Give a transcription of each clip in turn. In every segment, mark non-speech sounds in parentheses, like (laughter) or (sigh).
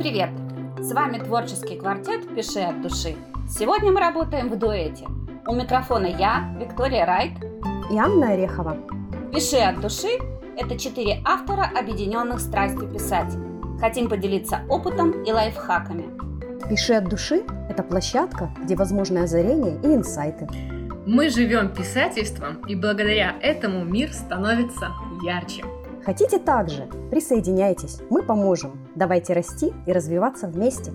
привет! С вами творческий квартет «Пиши от души». Сегодня мы работаем в дуэте. У микрофона я, Виктория Райт и Анна Орехова. «Пиши от души» – это четыре автора, объединенных страстью писать. Хотим поделиться опытом и лайфхаками. «Пиши от души» – это площадка, где возможны озарения и инсайты. Мы живем писательством, и благодаря этому мир становится ярче. Хотите также? Присоединяйтесь, мы поможем. Давайте расти и развиваться вместе.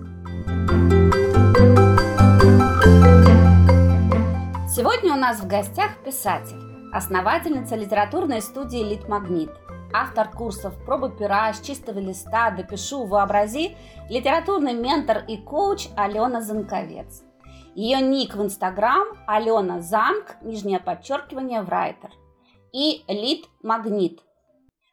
Сегодня у нас в гостях писатель, основательница литературной студии «Литмагнит», автор курсов «Пробы пера», «С чистого листа», «Допишу», «Вообрази», литературный ментор и коуч Алена Занковец. Ее ник в Инстаграм – Алена Занг, нижнее подчеркивание, Врайтер. И Лит Магнит,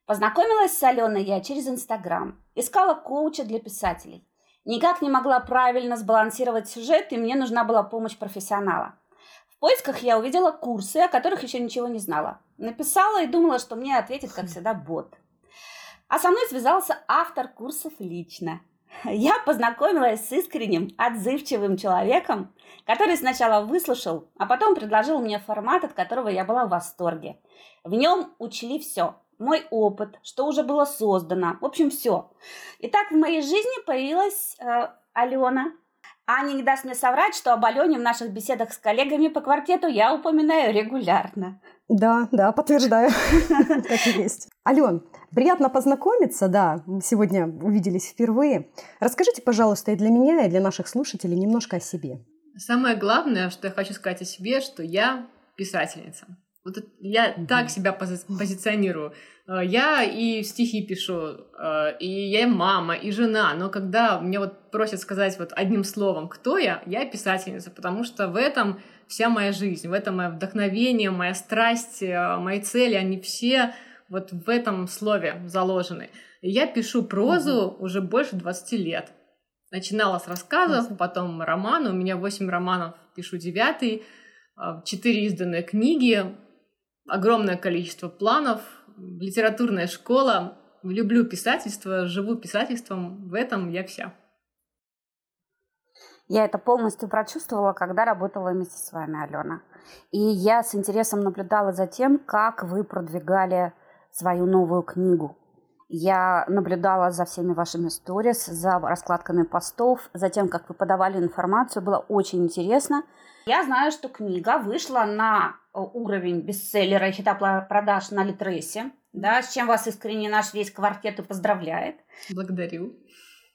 Познакомилась с Аленой я через Инстаграм. Искала коуча для писателей. Никак не могла правильно сбалансировать сюжет, и мне нужна была помощь профессионала. В поисках я увидела курсы, о которых еще ничего не знала. Написала и думала, что мне ответит, как всегда, бот. А со мной связался автор курсов лично. Я познакомилась с искренним, отзывчивым человеком, который сначала выслушал, а потом предложил мне формат, от которого я была в восторге. В нем учли все – мой опыт, что уже было создано. В общем, все. Итак, в моей жизни появилась э, Алена. Аня не даст мне соврать, что об Алене в наших беседах с коллегами по квартету я упоминаю регулярно. Да, да, подтверждаю, (laughs) как и есть. Ален, приятно познакомиться, да, мы сегодня увиделись впервые. Расскажите, пожалуйста, и для меня, и для наших слушателей немножко о себе. Самое главное, что я хочу сказать о себе, что я писательница. Вот я mm-hmm. так себя пози- позиционирую. Э, я и стихи пишу, э, и я и мама, и жена, но когда мне вот просят сказать вот одним словом, кто я, я писательница, потому что в этом вся моя жизнь, в этом мое вдохновение, моя страсть, э, мои цели, они все вот в этом слове заложены. я пишу прозу mm-hmm. уже больше 20 лет. Начинала с рассказов, mm-hmm. потом романы, у меня 8 романов, пишу девятый, 4 изданные книги, огромное количество планов, литературная школа. Люблю писательство, живу писательством, в этом я вся. Я это полностью прочувствовала, когда работала вместе с вами, Алена. И я с интересом наблюдала за тем, как вы продвигали свою новую книгу. Я наблюдала за всеми вашими сторис, за раскладками постов, за тем, как вы подавали информацию. Было очень интересно. Я знаю, что книга вышла на уровень бестселлера и хита продаж на Литресе, да, с чем вас искренне наш весь квартет и поздравляет. Благодарю.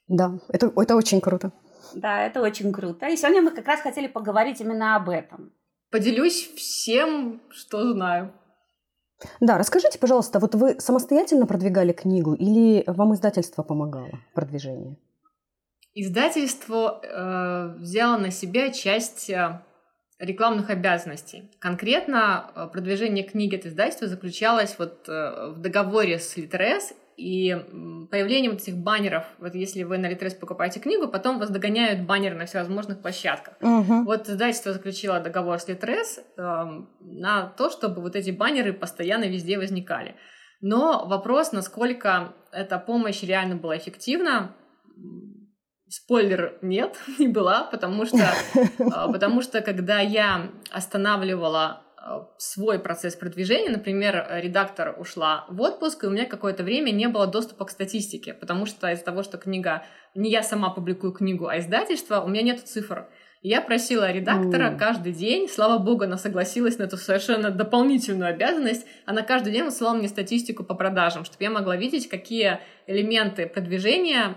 Да, это, это очень круто. Да, это очень круто. И сегодня мы как раз хотели поговорить именно об этом. Поделюсь всем, что знаю. Да, расскажите, пожалуйста, вот вы самостоятельно продвигали книгу или вам издательство помогало в продвижении? Издательство э, взяло на себя часть э, рекламных обязанностей. Конкретно э, продвижение книги от издательства заключалось вот э, в договоре с Литрес и появлением вот этих баннеров, вот если вы на Литрес покупаете книгу, потом вас догоняют баннеры на всевозможных площадках. Угу. Вот издательство заключило договор с Литрес э, на то, чтобы вот эти баннеры постоянно везде возникали. Но вопрос, насколько эта помощь реально была эффективна, Спойлер, нет, (laughs) не была, потому что, (laughs) а, потому что когда я останавливала а, свой процесс продвижения, например, редактор ушла в отпуск, и у меня какое-то время не было доступа к статистике, потому что из-за того, что книга, не я сама публикую книгу, а издательство, у меня нет цифр. Я просила редактора mm. каждый день, слава богу, она согласилась на эту совершенно дополнительную обязанность, она каждый день высылала мне статистику по продажам, чтобы я могла видеть, какие элементы продвижения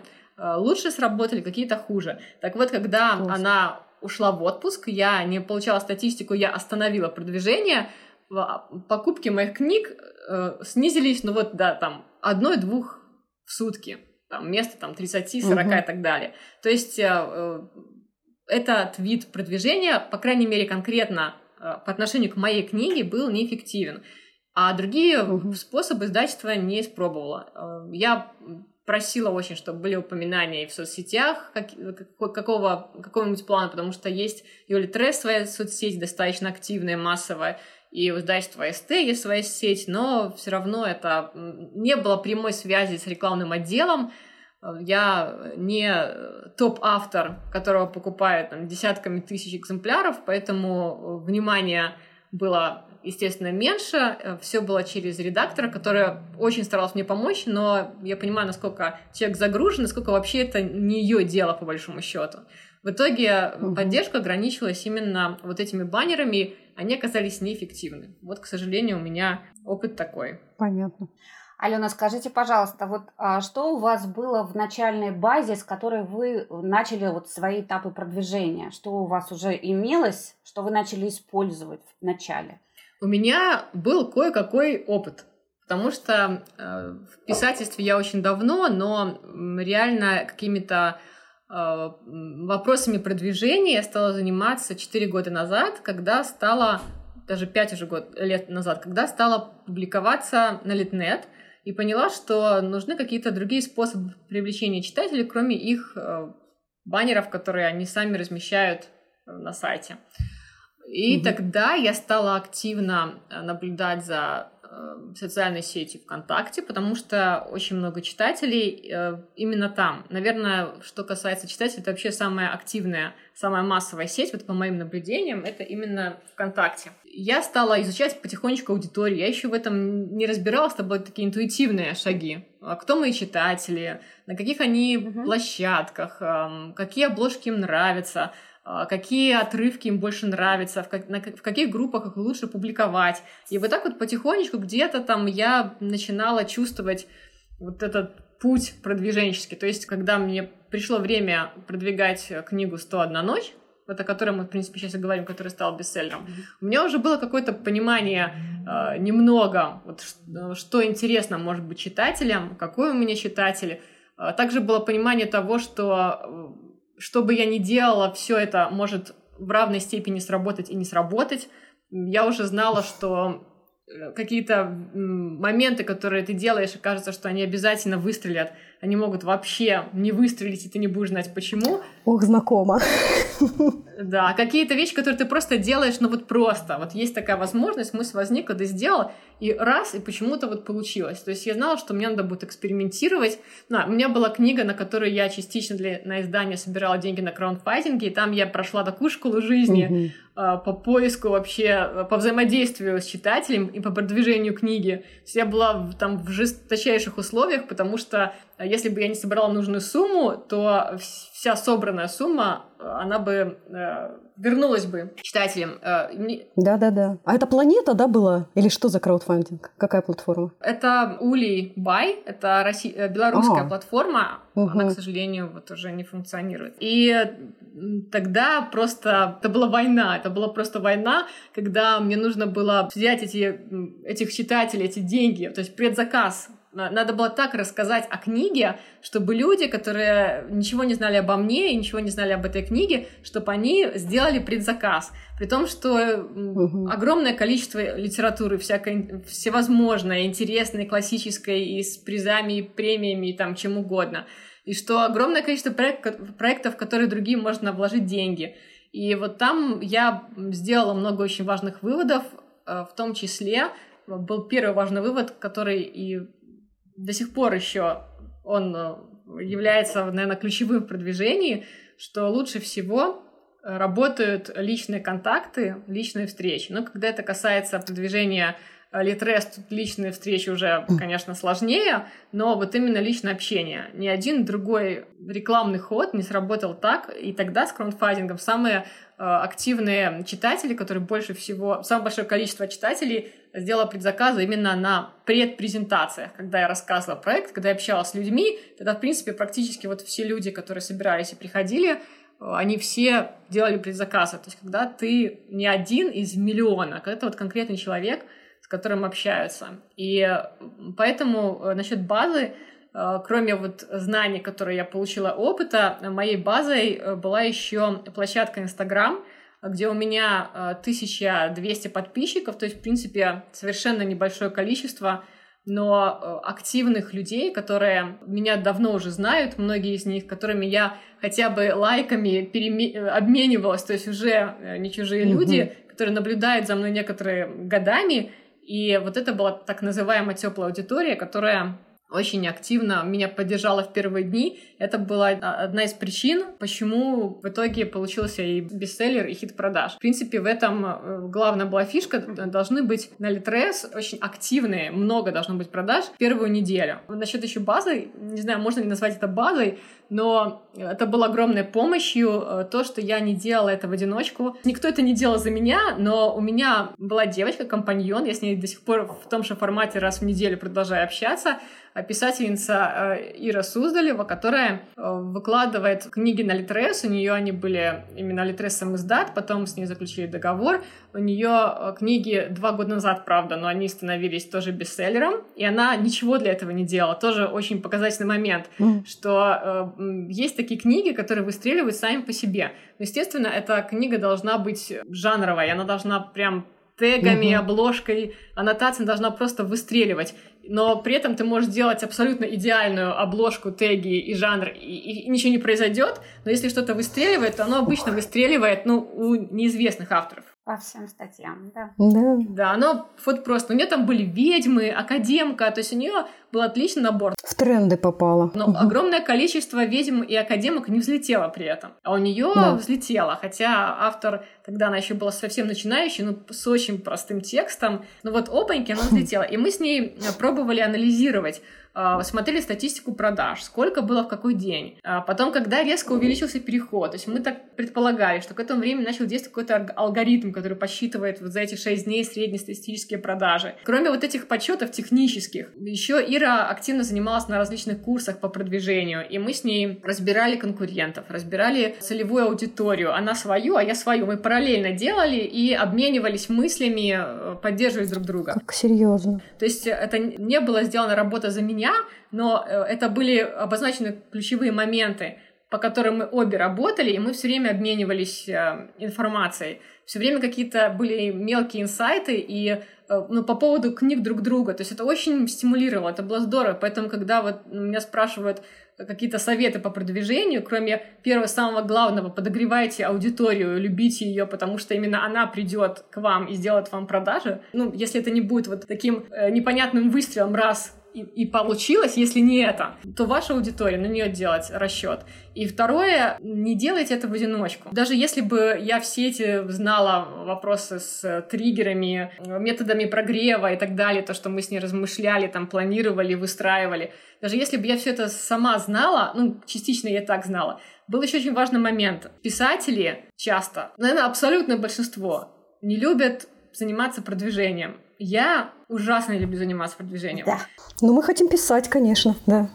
лучше сработали, какие-то хуже. Так вот, когда Класс. она ушла в отпуск, я не получала статистику, я остановила продвижение, а, покупки моих книг э, снизились, ну вот, да, там, одной-двух в сутки, там, вместо там 30-40 угу. и так далее. То есть э, э, этот вид продвижения, по крайней мере, конкретно э, по отношению к моей книге, был неэффективен. А другие угу. способы издательства не испробовала. Э, я просила очень, чтобы были упоминания и в соцсетях как, какого, какого-нибудь плана, потому что есть и у Литрес своя соцсеть достаточно активная, массовая, и у издательства СТ есть своя сеть, но все равно это не было прямой связи с рекламным отделом, Я не топ-автор, которого покупают там, десятками тысяч экземпляров, поэтому внимание было естественно, меньше. Все было через редактора, которая очень старалась мне помочь, но я понимаю, насколько человек загружен, насколько вообще это не ее дело, по большому счету. В итоге угу. поддержка ограничилась именно вот этими баннерами, они оказались неэффективны. Вот, к сожалению, у меня опыт такой. Понятно. Алена, скажите, пожалуйста, вот а что у вас было в начальной базе, с которой вы начали вот свои этапы продвижения? Что у вас уже имелось, что вы начали использовать в начале? У меня был кое-какой опыт, потому что э, в писательстве я очень давно, но реально какими-то э, вопросами продвижения я стала заниматься 4 года назад, когда стала, даже 5 уже год, лет назад, когда стала публиковаться на Литнет – и поняла, что нужны какие-то другие способы привлечения читателей, кроме их э, баннеров, которые они сами размещают на сайте. И угу. тогда я стала активно э, наблюдать за э, социальной сети ВКонтакте, потому что очень много читателей э, именно там. Наверное, что касается читателей, это вообще самая активная, самая массовая сеть, вот по моим наблюдениям, это именно ВКонтакте. Я стала изучать потихонечку аудиторию, я еще в этом не разбиралась, это были такие интуитивные шаги. А кто мои читатели, на каких они угу. площадках, э, какие обложки им нравятся, какие отрывки им больше нравятся, в, как, на, в каких группах их лучше публиковать. И вот так вот потихонечку где-то там я начинала чувствовать вот этот путь продвиженческий. То есть, когда мне пришло время продвигать книгу «101 ночь», вот о которой мы, в принципе, сейчас и говорим, который стал бестселлером, у меня уже было какое-то понимание э, немного, вот, что, что интересно может быть читателям, какой у меня читатель. Э, также было понимание того, что что бы я ни делала, все это может в равной степени сработать и не сработать. Я уже знала, что э, какие-то моменты, которые ты делаешь, и кажется, что они обязательно выстрелят, они могут вообще не выстрелить, и ты не будешь знать почему. Ох, знакомо. Да, какие-то вещи, которые ты просто делаешь, ну вот просто. Вот есть такая возможность, мысль возникла, ты сделал, и раз, и почему-то вот получилось. То есть я знала, что мне надо будет экспериментировать. Ну, у меня была книга, на которую я частично для, на издание собирала деньги на краундфайтинге, и там я прошла такую школу жизни э, по поиску вообще, по взаимодействию с читателем и по продвижению книги. То есть я была там в жесточайших условиях, потому что если бы я не собирала нужную сумму, то вся собранная сумма, э, она бы э, вернулась бы читателям. Да-да-да. А это планета, да, была? Или что за краудфандинг? Какая платформа? Это Ули Бай, это Россия, э, белорусская а. платформа. Угу. Она, к сожалению, вот уже не функционирует. И тогда просто это была война, это была просто война, когда мне нужно было взять эти, этих читателей, эти деньги, то есть предзаказ надо было так рассказать о книге, чтобы люди, которые ничего не знали обо мне и ничего не знали об этой книге, чтобы они сделали предзаказ. При том, что угу. огромное количество литературы всякой, всевозможной, интересной, классической, и с призами, и премиями, и там чем угодно. И что огромное количество проект, проектов, в которые другим можно вложить деньги. И вот там я сделала много очень важных выводов, э, в том числе был первый важный вывод, который и до сих пор еще он э, является, наверное, ключевым в продвижении, что лучше всего работают личные контакты, личные встречи. Но когда это касается продвижения э, Литрес, тут личные встречи уже, конечно, сложнее, но вот именно личное общение. Ни один другой рекламный ход не сработал так, и тогда с краундфандингом самые э, активные читатели, которые больше всего, самое большое количество читателей сделала предзаказы именно на предпрезентациях, когда я рассказывала проект, когда я общалась с людьми, тогда, в принципе, практически вот все люди, которые собирались и приходили, они все делали предзаказы. То есть, когда ты не один из миллиона, когда это вот конкретный человек, с которым общаются. И поэтому э, насчет базы, э, кроме вот знаний, которые я получила опыта, моей базой э, была еще площадка Инстаграм, где у меня 1200 э, подписчиков, то есть, в принципе, совершенно небольшое количество, но э, активных людей, которые меня давно уже знают, многие из них, которыми я хотя бы лайками переме... Э, обменивалась, то есть уже не чужие угу. люди, которые наблюдают за мной некоторые годами, и вот это была так называемая теплая аудитория, которая очень активно меня поддержала в первые дни. Это была одна из причин, почему в итоге получился и бестселлер, и хит продаж. В принципе, в этом э, главная была фишка. Должны быть на Литрес очень активные, много должно быть продаж в первую неделю. Насчет еще базы, не знаю, можно ли назвать это базой, но это было огромной помощью, э, то, что я не делала это в одиночку. Никто это не делал за меня, но у меня была девочка, компаньон, я с ней до сих пор в том же формате раз в неделю продолжаю общаться, писательница э, Ира Суздалева, которая э, выкладывает книги на Литрес. У нее они были именно Литрес сам издат, потом с ней заключили договор. У нее книги два года назад, правда, но они становились тоже бестселлером, и она ничего для этого не делала. Тоже очень показательный момент, mm. что есть такие книги, которые выстреливают сами по себе. Но, естественно, эта книга должна быть жанровой, она должна прям тегами, mm-hmm. обложкой, аннотация должна просто выстреливать но при этом ты можешь сделать абсолютно идеальную обложку, теги и жанр, и, и ничего не произойдет. Но если что-то выстреливает, то оно обычно выстреливает ну, у неизвестных авторов. По всем статьям, да. Да. Да, оно вот просто. У нее там были ведьмы, академка, то есть у нее был отличный набор. В тренды попало. Но угу. огромное количество ведьм и академок не взлетело при этом. А у нее да. взлетело, хотя автор, тогда она еще была совсем начинающей, ну, с очень простым текстом. Но вот опаньки, она взлетела. И мы с ней пробовали анализировать, смотрели статистику продаж, сколько было в какой день. А потом, когда резко увеличился переход, то есть мы так предполагали, что к этому времени начал действовать какой-то алгоритм, который подсчитывает вот за эти 6 дней среднестатистические продажи. Кроме вот этих подсчетов технических, еще Ира активно занималась на различных курсах по продвижению, и мы с ней разбирали конкурентов, разбирали целевую аудиторию, она свою, а я свою. Мы параллельно делали и обменивались мыслями, э, поддерживали друг друга. Как серьезно. То есть это не было сделано работа за меня, меня, но э, это были обозначены ключевые моменты, по которым мы обе работали, и мы все время обменивались э, информацией. Все время какие-то были мелкие инсайты и э, ну, по поводу книг друг друга. То есть это очень стимулировало, это было здорово. Поэтому, когда вот меня спрашивают какие-то советы по продвижению, кроме первого самого главного, подогревайте аудиторию, любите ее, потому что именно она придет к вам и сделает вам продажи. Ну, если это не будет вот таким непонятным выстрелом раз и, и получилось, если не это, то ваша аудитория, на нее делать расчет. И второе, не делайте это в одиночку. Даже если бы я все эти знала вопросы с триггерами, методами прогрева и так далее, то, что мы с ней размышляли, там, планировали, выстраивали, даже если бы я все это сама знала, ну, частично я так знала, был еще очень важный момент. Писатели часто, наверное, абсолютное большинство, не любят заниматься продвижением. Я ужасно люблю заниматься продвижением. Да. Ну, мы хотим писать, конечно, да.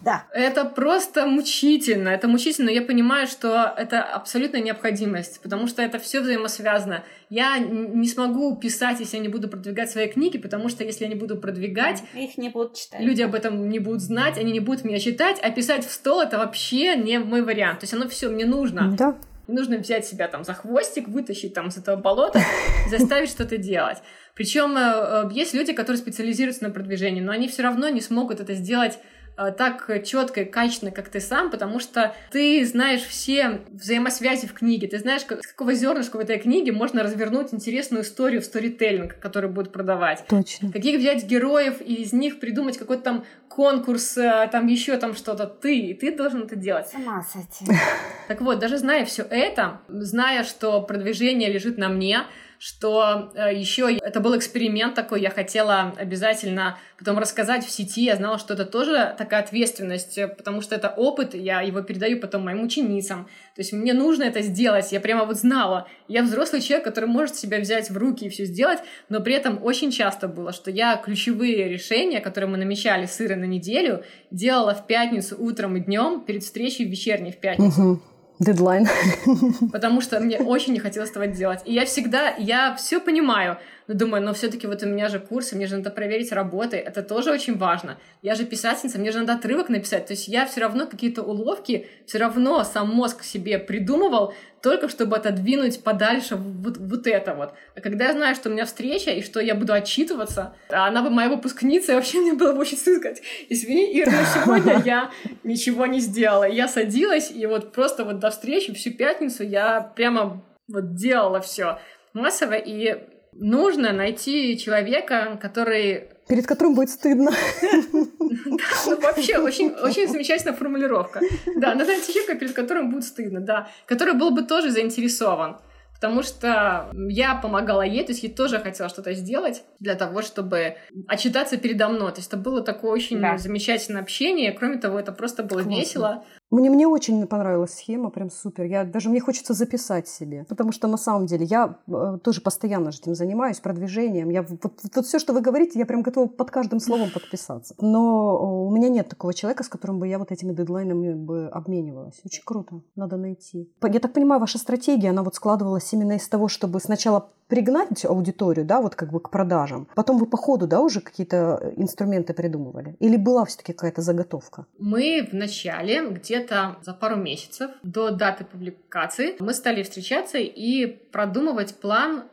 Да. Это просто мучительно. Это мучительно. Я понимаю, что это абсолютная необходимость, потому что это все взаимосвязано. Я не смогу писать, если я не буду продвигать свои книги, потому что если я не буду продвигать, их не будут читать. Люди об этом не будут знать, они не будут меня читать, а писать в стол это вообще не мой вариант. То есть оно все мне нужно. Да. Нужно взять себя там за хвостик, вытащить там из этого болота и заставить что-то делать. Причем э, э, есть люди, которые специализируются на продвижении, но они все равно не смогут это сделать э, так четко и качественно, как ты сам, потому что ты знаешь все взаимосвязи в книге, ты знаешь, как, с какого зернышка в этой книге можно развернуть интересную историю в сторителлинг, который будет продавать. Точно. Каких взять героев и из них придумать какой-то там конкурс, там еще там что-то. Ты, и ты должен это делать. Сама с этим. Так вот, даже зная все это, зная, что продвижение лежит на мне, что э, еще это был эксперимент такой, я хотела обязательно потом рассказать в сети, я знала, что это тоже такая ответственность, э, потому что это опыт, я его передаю потом моим ученицам, то есть мне нужно это сделать, я прямо вот знала, я взрослый человек, который может себя взять в руки и все сделать, но при этом очень часто было, что я ключевые решения, которые мы намечали с Ирой на неделю, делала в пятницу утром и днем перед встречей в вечерней в пятницу. Угу дедлайн. Потому что мне очень не хотелось этого делать. И я всегда, я все понимаю, но думаю, но все-таки вот у меня же курсы, мне же надо проверить работы, это тоже очень важно. Я же писательница, мне же надо отрывок написать. То есть я все равно какие-то уловки, все равно сам мозг себе придумывал, только чтобы отодвинуть подальше вот, вот это вот. А когда я знаю, что у меня встреча и что я буду отчитываться, а она бы моя выпускница, и вообще мне было бы очень стыдно сказать, извини, Ира, но сегодня я ничего не сделала. я садилась, и вот просто вот до встречи всю пятницу я прямо вот делала все массово, и нужно найти человека, который перед которым будет стыдно. (laughs) вообще очень, очень замечательная формулировка. Да, надо найти человека, перед которым будет стыдно, да, который был бы тоже заинтересован потому что я помогала ей, то есть ей тоже хотела что-то сделать для того, чтобы отчитаться передо мной. То есть это было такое очень да. замечательное общение. Кроме того, это просто было Классно. весело. Мне, мне очень понравилась схема, прям супер. Я, даже мне хочется записать себе, потому что на самом деле я э, тоже постоянно этим занимаюсь, продвижением. Я, вот, вот, вот все, что вы говорите, я прям готова под каждым словом подписаться. Но у меня нет такого человека, с которым бы я вот этими дедлайнами бы обменивалась. Очень круто, надо найти. Я так понимаю, ваша стратегия, она вот складывалась именно из того, чтобы сначала пригнать аудиторию, да, вот как бы к продажам. Потом вы по ходу, да, уже какие-то инструменты придумывали? Или была все-таки какая-то заготовка? Мы в начале, где-то за пару месяцев до даты публикации, мы стали встречаться и продумывать план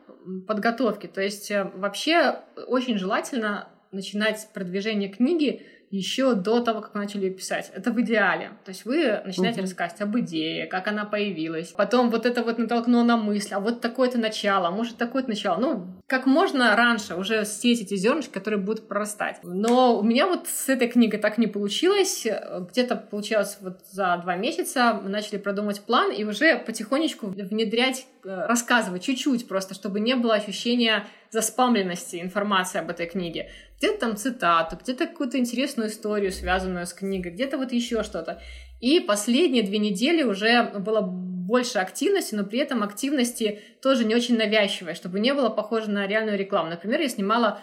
подготовки. То есть э, вообще очень желательно начинать продвижение книги еще до того, как вы начали ее писать. Это в идеале. То есть вы начинаете угу. рассказывать об идее, как она появилась. Потом вот это вот натолкнуло на мысль, а вот такое-то начало, а может такое-то начало. Ну, как можно раньше уже сеять эти зернышки, которые будут прорастать. Но у меня вот с этой книгой так не получилось. Где-то получалось вот за два месяца мы начали продумать план и уже потихонечку внедрять, э, рассказывать чуть-чуть просто, чтобы не было ощущения заспамленности информации об этой книге. Где-то там цитату, где-то какую-то интересную историю, связанную с книгой, где-то вот еще что-то. И последние две недели уже было больше активности, но при этом активности тоже не очень навязчивой, чтобы не было похоже на реальную рекламу. Например, я снимала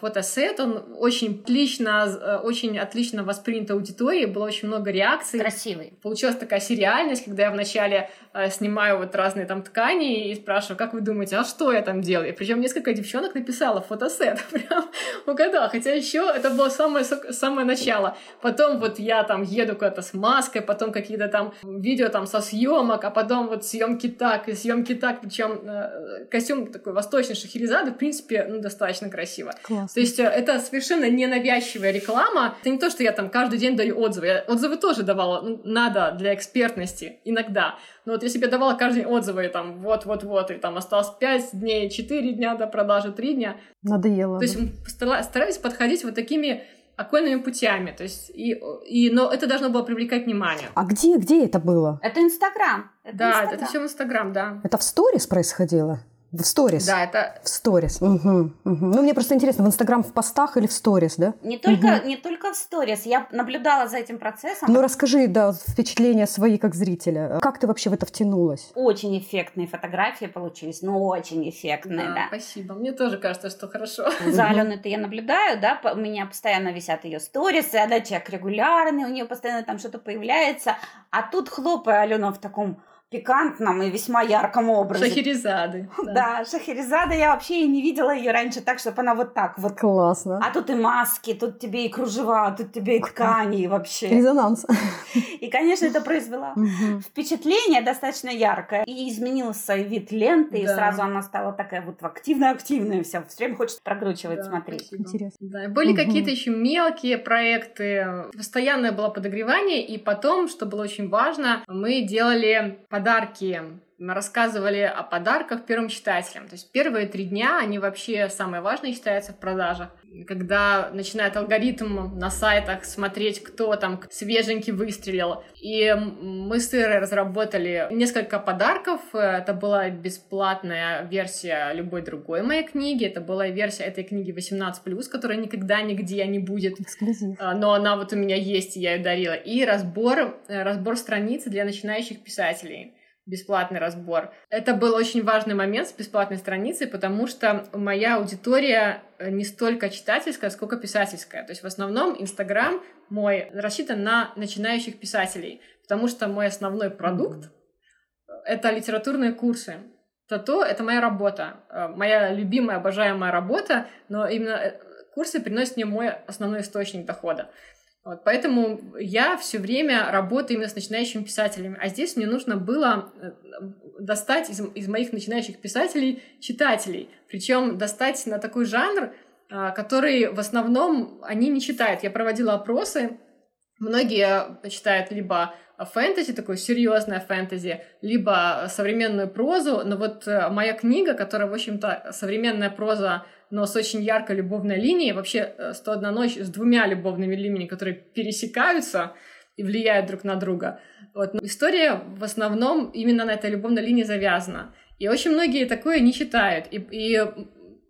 фотосет, он очень отлично, э, очень отлично воспринят аудиторией, было очень много реакций. Красивый. Получилась такая сериальность, когда я вначале э, снимаю вот разные там ткани и спрашиваю, как вы думаете, а что я там делаю? Причем несколько девчонок написала фотосет, (laughs) прям угадала, хотя еще это было самое, самое начало. Потом вот я там еду куда-то с маской, потом какие-то там видео там со съемок, а потом вот съемки так и съемки так, причем э, костюм такой восточный шахерезады, в принципе, ну, достаточно красиво. Классно. То есть э, это совершенно ненавязчивая реклама. Это не то, что я там каждый день даю отзывы. Я отзывы тоже давала, ну, надо для экспертности иногда. Но вот я себе давала каждый день отзывы, там, вот-вот-вот, и там осталось 5 дней, 4 дня до продажи, 3 дня. Надоело. То есть стараюсь подходить вот такими окольными путями. То есть, и, и, но это должно было привлекать внимание. А где, где это было? Это Инстаграм. Да, Instagram. это все в Инстаграм, да. Это в сторис происходило? В сторис? Да, это... В сторис. Угу, угу. Ну, мне просто интересно, в Инстаграм в постах или в сторис, да? Не только, угу. не только в сторис. Я наблюдала за этим процессом. Ну, расскажи, да, впечатления свои как зрителя. Как ты вообще в это втянулась? Очень эффектные фотографии получились, ну, очень эффектные, да. да. Спасибо. Мне тоже кажется, что хорошо. За Аленой-то я наблюдаю, да, у меня постоянно висят ее сторисы, она человек регулярный, у нее постоянно там что-то появляется. А тут хлопая Алена в таком пикантном и весьма ярком образе. Шахерезады. (laughs) Да. да, Шахерезада, я вообще и не видела ее раньше так, чтобы она вот так вот. Классно. А тут и маски, тут тебе и кружева, тут тебе и ткани и вообще. Резонанс. И, конечно, это произвело впечатление достаточно яркое. И изменился вид ленты, и сразу она стала такая вот активная-активная вся. Все время хочется прокручивать, смотреть. Интересно. Да, были какие-то еще мелкие проекты. Постоянное было подогревание, и потом, что было очень важно, мы делали подарки, мы рассказывали о подарках первым читателям. То есть первые три дня, они вообще самые важные считаются в продажах. Когда начинает алгоритм на сайтах смотреть, кто там свеженький выстрелил. И мы с Ирой разработали несколько подарков. Это была бесплатная версия любой другой моей книги. Это была версия этой книги 18+, которая никогда нигде не будет. Эксклюзив. А, но она вот у меня есть, и я ее дарила. И разбор, э, разбор страницы для начинающих писателей бесплатный разбор. Это был очень важный момент с бесплатной страницей, потому что моя аудитория э, не столько читательская, сколько писательская. То есть в основном Инстаграм мой рассчитан на начинающих писателей, потому что мой основной продукт это литературные курсы. То-то это моя работа, э, моя любимая, обожаемая работа, но именно э, курсы приносят мне мой основной источник дохода. Вот, поэтому я все время работаю именно с начинающими писателями. А здесь мне нужно было э, достать из, из моих начинающих писателей читателей. Причем достать на такой жанр, а, который в основном они не читают. Я проводила опросы Многие читают либо фэнтези, такое серьезное фэнтези, либо современную прозу, но вот э, моя книга, которая, в общем-то, современная проза, но с очень яркой любовной линией, вообще «101 э, ночь» с двумя любовными линиями, которые пересекаются и влияют друг на друга. Вот. Но история в основном именно на этой любовной линии завязана. И очень многие такое не читают. И, и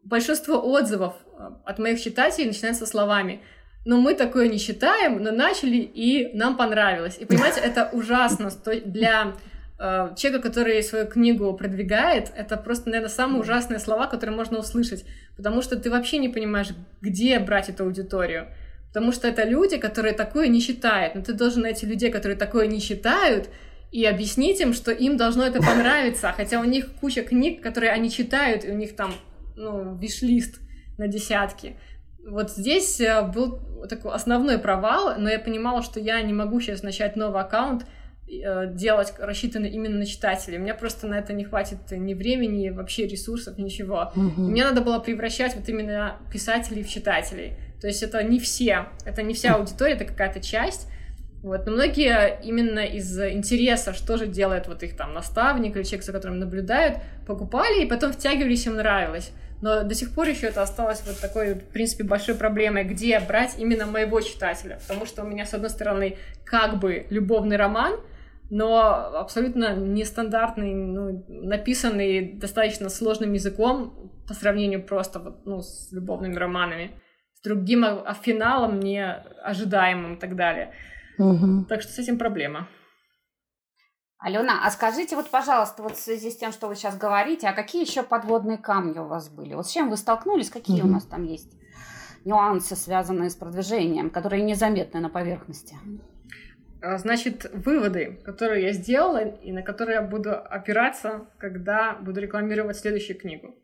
большинство отзывов э, от моих читателей начинается словами но мы такое не считаем, но начали, и нам понравилось. И понимаете, это ужасно для человека, который свою книгу продвигает, это просто, наверное, самые ужасные слова, которые можно услышать, потому что ты вообще не понимаешь, где брать эту аудиторию. Потому что это люди, которые такое не считают. Но ты должен найти людей, которые такое не считают, и объяснить им, что им должно это понравиться. (laughs) Хотя у них куча книг, которые они читают, и у них там, ну, виш-лист на десятки. Вот здесь э, был такой основной провал, но я понимала, что я не могу сейчас начать новый аккаунт, э, делать рассчитанный именно на читателей. У меня просто на это не хватит ни времени, вообще ресурсов, ничего. Угу. Мне надо было превращать вот именно писателей в читателей. То есть это не все, это не вся аудитория, это какая-то часть. Вот. Но многие именно из интереса, что же делает вот их там наставник или человек, за которым наблюдают, покупали и потом втягивались, им нравилось но до сих пор еще это осталось вот такой, в принципе, большой проблемой, где брать именно моего читателя, потому что у меня, с одной стороны, как бы любовный роман, но абсолютно нестандартный, ну, написанный достаточно сложным языком по сравнению просто вот, ну, с любовными романами, с другим а, финалом неожидаемым и так далее. Угу. Так что с этим проблема. Алена, а скажите вот, пожалуйста, вот в связи с тем, что вы сейчас говорите, а какие еще подводные камни у вас были? Вот с чем вы столкнулись, какие mm-hmm. у нас там есть нюансы, связанные с продвижением, которые незаметны на поверхности? А, значит, выводы, которые я сделала и на которые я буду опираться, когда буду рекламировать следующую книгу.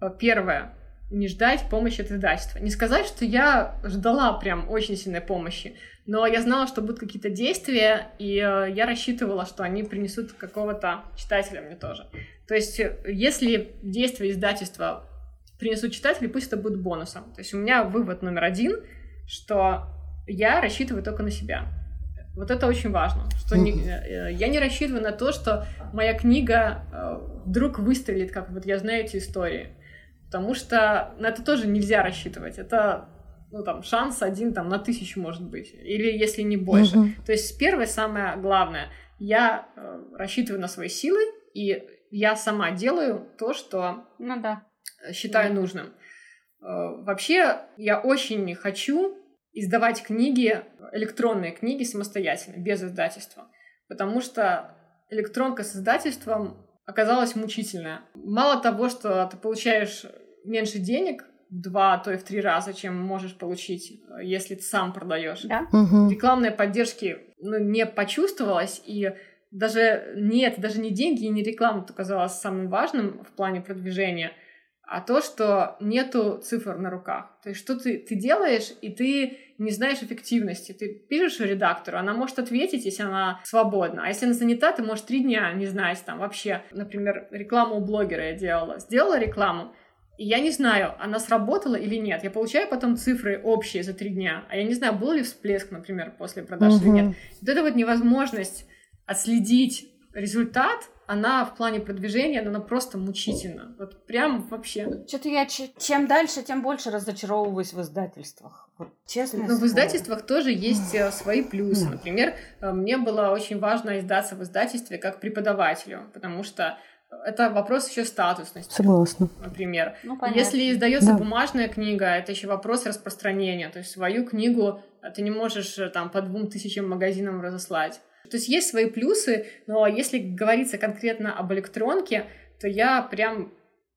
А, первое не ждать помощи от издательства. Не сказать, что я ждала прям очень сильной помощи, но я знала, что будут какие-то действия, и э, я рассчитывала, что они принесут какого-то читателя мне тоже. То есть, э, если действия издательства принесут читателей, пусть это будет бонусом. То есть у меня вывод номер один, что я рассчитываю только на себя. Вот это очень важно, что не, э, я не рассчитываю на то, что моя книга вдруг выстрелит, как вот я знаю эти истории потому что на это тоже нельзя рассчитывать. Это ну, там, шанс один там, на тысячу, может быть, или если не больше. Угу. То есть первое, самое главное, я э, рассчитываю на свои силы, и я сама делаю то, что ну, да. считаю да. нужным. Э, вообще, я очень хочу издавать книги, электронные книги самостоятельно, без издательства, потому что электронка с издательством оказалась мучительная. Мало того, что ты получаешь меньше денег в два, а то и в три раза, чем можешь получить, если ты сам продаешь. Да? Угу. Рекламной поддержки ну, не почувствовалось, и даже нет, даже не деньги и не реклама то казалось самым важным в плане продвижения — а то, что нету цифр на руках. То есть, что ты, ты делаешь, и ты не знаешь эффективности. Ты пишешь редактору, она может ответить, если она свободна. А если она занята, ты можешь три дня не знать там вообще. Например, рекламу у блогера я делала. Сделала рекламу, и я не знаю, она сработала или нет. Я получаю потом цифры общие за три дня, а я не знаю, был ли всплеск, например, после продаж угу. или нет. Вот эта вот невозможность отследить результат, она в плане продвижения, она просто мучительна. Вот прям вообще. Что-то я чем дальше, тем больше разочаровываюсь в издательствах. Вот, честно. Но в издательствах тоже есть э, свои плюсы. Например, э, мне было очень важно издаться в издательстве как преподавателю, потому что это вопрос еще статусности. Согласна. Например. Ну, Если издается да. бумажная книга, это еще вопрос распространения. То есть свою книгу ты не можешь э, там по двум тысячам магазинам разослать. То есть есть свои плюсы, но если говорится конкретно об электронке, то я прям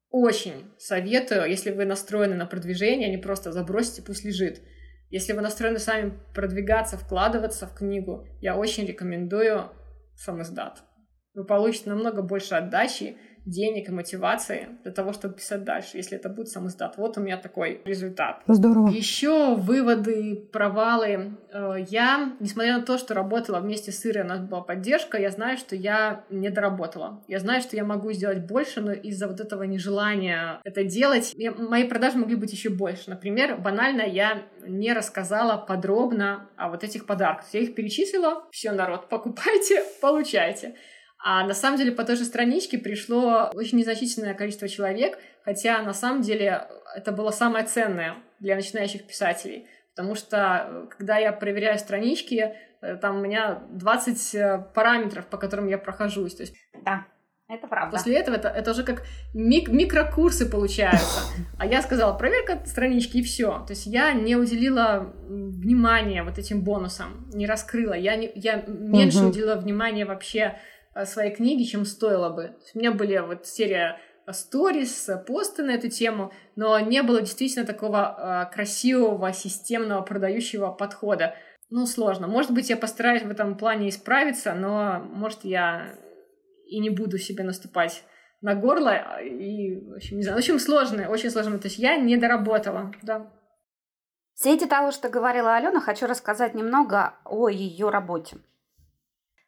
очень советую, если вы настроены на продвижение, не просто забросьте, пусть лежит. Если вы настроены сами продвигаться, вкладываться в книгу, я очень рекомендую сам издат. Вы получите намного больше отдачи, денег и мотивации для того, чтобы писать дальше, если это будет сам издат. Вот у меня такой результат. Здорово. Еще выводы, провалы. Э, я, несмотря на то, что работала вместе с Ирой, у нас была поддержка, я знаю, что я не доработала. Я знаю, что я могу сделать больше, но из-за вот этого нежелания это делать, я, мои продажи могли быть еще больше. Например, банально я не рассказала подробно о вот этих подарках. Я их перечислила. Все, народ, покупайте, получайте. А на самом деле по той же страничке пришло очень незначительное количество человек, хотя на самом деле это было самое ценное для начинающих писателей. Потому что э, когда я проверяю странички, э, там у меня 20 э, параметров, по которым я прохожусь. То есть, да. Это правда. После этого это, это уже как мик микрокурсы получаются. (laughs) А я сказала, проверка странички и все. То есть я не уделила внимания вот этим бонусам, не раскрыла. Я, не, я меньше угу. уделила внимания вообще своей книге, чем стоило бы. У меня были вот серия сторис, посты на эту тему, но не было действительно такого э, красивого, системного, продающего подхода. Ну, сложно. Может быть, я постараюсь в этом плане исправиться, но, может, я и не буду себе наступать на горло, а, и, в общем, не знаю, в общем, сложно, очень сложно, то есть я не доработала, да. В свете того, что говорила Алена, хочу рассказать немного о ее работе.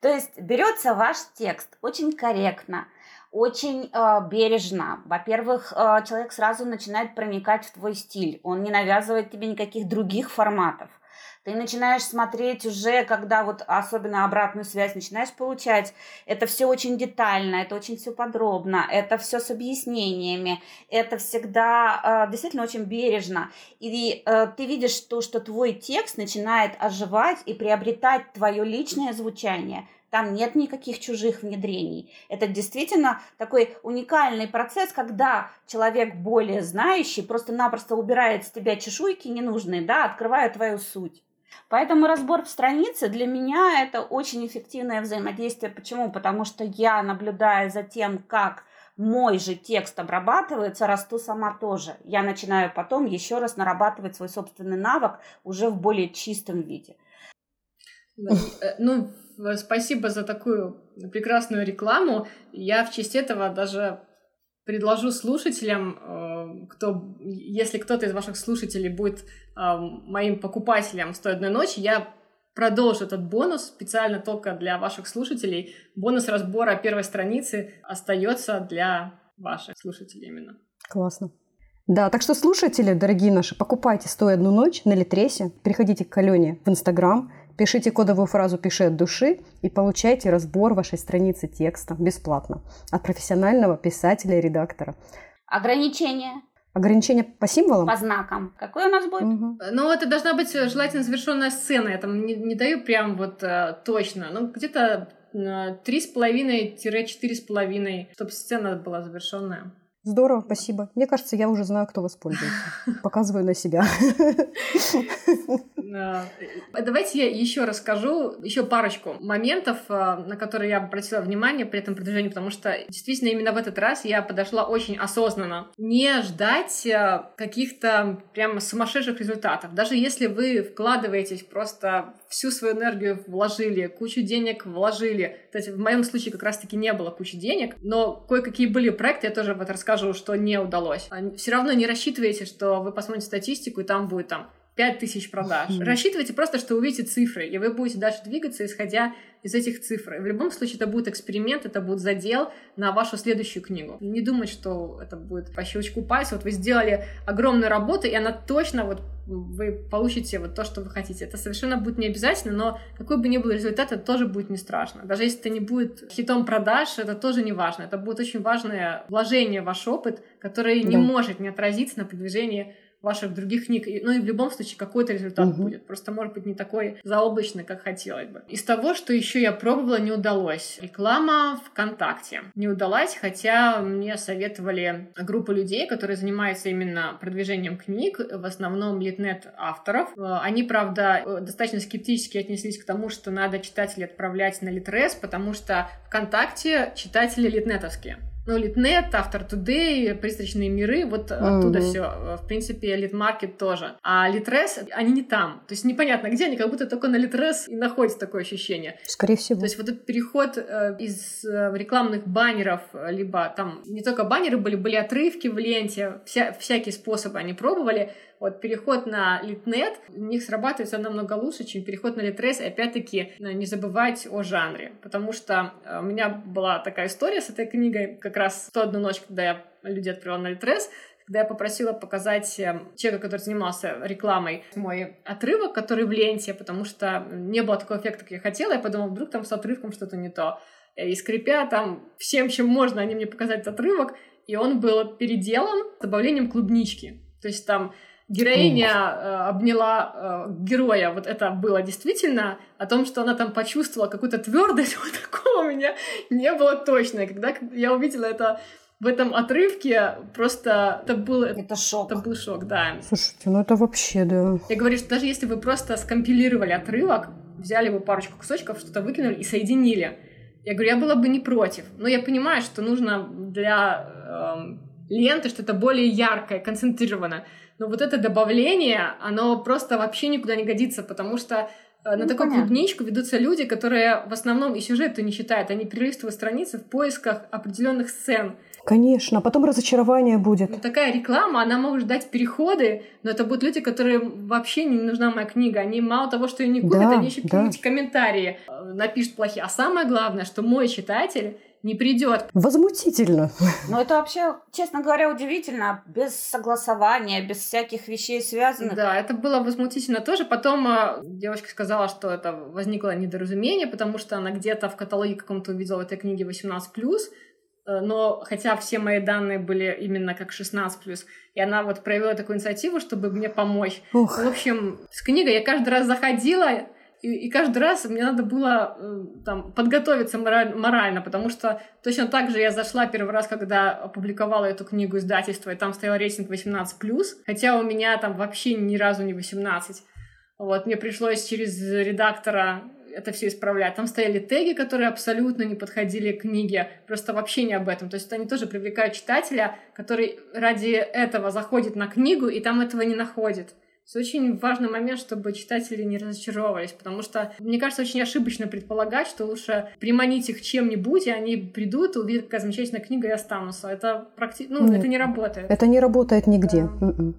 То есть берется ваш текст очень корректно, очень э, бережно. Во-первых, э, человек сразу начинает проникать в твой стиль. Он не навязывает тебе никаких других форматов. Ты начинаешь смотреть уже, когда вот особенно обратную связь начинаешь получать, это все очень детально, это очень все подробно, это все с объяснениями, это всегда э, действительно очень бережно. И э, ты видишь то, что твой текст начинает оживать и приобретать твое личное звучание. Там нет никаких чужих внедрений. Это действительно такой уникальный процесс, когда человек более знающий просто-напросто убирает с тебя чешуйки ненужные, да, открывая твою суть. Поэтому разбор в странице для меня это очень эффективное взаимодействие. Почему? Потому что я, наблюдая за тем, как мой же текст обрабатывается, расту сама тоже. Я начинаю потом еще раз нарабатывать свой собственный навык уже в более чистом виде. Э, ну, спасибо за такую прекрасную рекламу. Я в честь этого даже предложу слушателям, э, кто, если кто-то из ваших слушателей будет э, моим покупателем «101 ночи», я продолжу этот бонус специально только для ваших слушателей. Бонус разбора первой страницы остается для ваших слушателей именно. Классно. Да, так что слушатели, дорогие наши, покупайте «101 ночь» на Литресе, переходите к Алене в Инстаграм, Пишите кодовую фразу «Пиши от души» и получайте разбор вашей страницы текста бесплатно от профессионального писателя и редактора. Ограничения? Ограничения по символам? По знакам. Какой у нас будет? Угу. Ну, это должна быть желательно завершенная сцена. Я там не, не даю прям вот э, точно. Ну, где-то э, три с половиной-четыре с половиной, чтобы сцена была завершенная. Здорово, спасибо. Мне кажется, я уже знаю, кто воспользуется. (laughs) Показываю на себя. (laughs) Давайте я еще расскажу еще парочку моментов, э, на которые я обратила внимание при этом продвижении, потому что действительно именно в этот раз я подошла очень осознанно. Не ждать э, каких-то прям сумасшедших результатов. Даже если вы вкладываетесь просто всю свою энергию вложили, кучу денег вложили. Кстати, в моем случае как раз-таки не было кучи денег, но кое-какие были проекты, я тоже вот расскажу, что не удалось. Все равно не рассчитывайте, что вы посмотрите статистику, и там будет там 5000 продаж. Mm-hmm. Рассчитывайте просто, что увидите цифры, и вы будете дальше двигаться, исходя из этих цифр. И в любом случае это будет эксперимент, это будет задел на вашу следующую книгу. Не думать, что это будет по щелчку пальца. Вот вы сделали огромную работу, и она точно вот вы получите вот то, что вы хотите. Это совершенно будет не обязательно, но какой бы ни был результат, это тоже будет не страшно. Даже если это не будет хитом продаж, это тоже не важно. Это будет очень важное вложение в ваш опыт, которое да. не может не отразиться на продвижении ваших других книг. Ну и в любом случае какой-то результат угу. будет. Просто может быть не такой заоблачный, как хотелось бы. Из того, что еще я пробовала, не удалось. Реклама ВКонтакте. Не удалась, хотя мне советовали группа людей, которые занимаются именно продвижением книг, в основном литнет авторов. Они, правда, достаточно скептически отнеслись к тому, что надо читателей отправлять на Литрес, потому что ВКонтакте читатели литнетовские. Ну, Литнет, Автор Today, Призрачные миры, вот mm-hmm. оттуда все. В принципе, Литмаркет тоже. А Литрес, они не там. То есть непонятно, где они, как будто только на Литрес и находится такое ощущение. Скорее всего. То есть вот этот переход э, из э, рекламных баннеров, либо там не только баннеры были, были отрывки в ленте, вся, всякие способы они пробовали, вот переход на Литнет у них срабатывает все намного лучше, чем переход на Литрес, и опять-таки э, не забывать о жанре, потому что э, у меня была такая история с этой книгой, как раз в ту одну ночь, когда я людей отправила на Литрес, когда я попросила показать э, человека, который занимался рекламой, мой отрывок, который в ленте, потому что не было такого эффекта, как я хотела, я подумала, вдруг там с отрывком что-то не то. И скрипя там всем, чем можно, они мне показать этот отрывок, и он был переделан с добавлением клубнички. То есть там героиня э, обняла э, героя, вот это было действительно, о том, что она там почувствовала какую-то твердость, (laughs) вот такого у меня не было точно. И когда я увидела это в этом отрывке, просто это был... Это шок. Это был шок, да. Слушайте, ну это вообще, да. Я говорю, что даже если вы просто скомпилировали отрывок, взяли бы парочку кусочков, что-то выкинули и соединили, я говорю, я была бы не против. Но я понимаю, что нужно для э, ленты что-то более яркое, концентрированное. Но вот это добавление, оно просто вообще никуда не годится, потому что э, на ну, такую понятно. клубничку ведутся люди, которые в основном и сюжеты не читают, они перелистывают страницы в поисках определенных сцен. Конечно, а потом разочарование будет. Ну, такая реклама, она может дать переходы, но это будут люди, которые вообще не нужна моя книга. Они мало того, что ее не купят, да, они еще да. какие-нибудь комментарии э, напишут плохие. А самое главное, что мой читатель не придет. Возмутительно. Ну, это вообще, честно говоря, удивительно. Без согласования, без всяких вещей связанных. Да, это было возмутительно тоже. Потом э, девочка сказала, что это возникло недоразумение, потому что она где-то в каталоге каком-то увидела в этой книге 18+, э, но хотя все мои данные были именно как 16+, и она вот проявила такую инициативу, чтобы мне помочь. Ух. В общем, с книгой я каждый раз заходила, и, и каждый раз мне надо было э, там, подготовиться мораль, морально, потому что точно так же я зашла первый раз, когда опубликовала эту книгу издательства, и там стоял рейтинг 18+, хотя у меня там вообще ни разу не 18. Вот, мне пришлось через редактора это все исправлять. Там стояли теги, которые абсолютно не подходили к книге, просто вообще не об этом. То есть они тоже привлекают читателя, который ради этого заходит на книгу и там этого не находит. Очень важный момент, чтобы читатели не разочаровывались, потому что, мне кажется, очень ошибочно предполагать, что лучше приманить их чем-нибудь, и они придут, увидят, какая замечательная книга и останутся. Это практически... Ну, Нет, это не работает. Это не работает нигде. Да. М-м.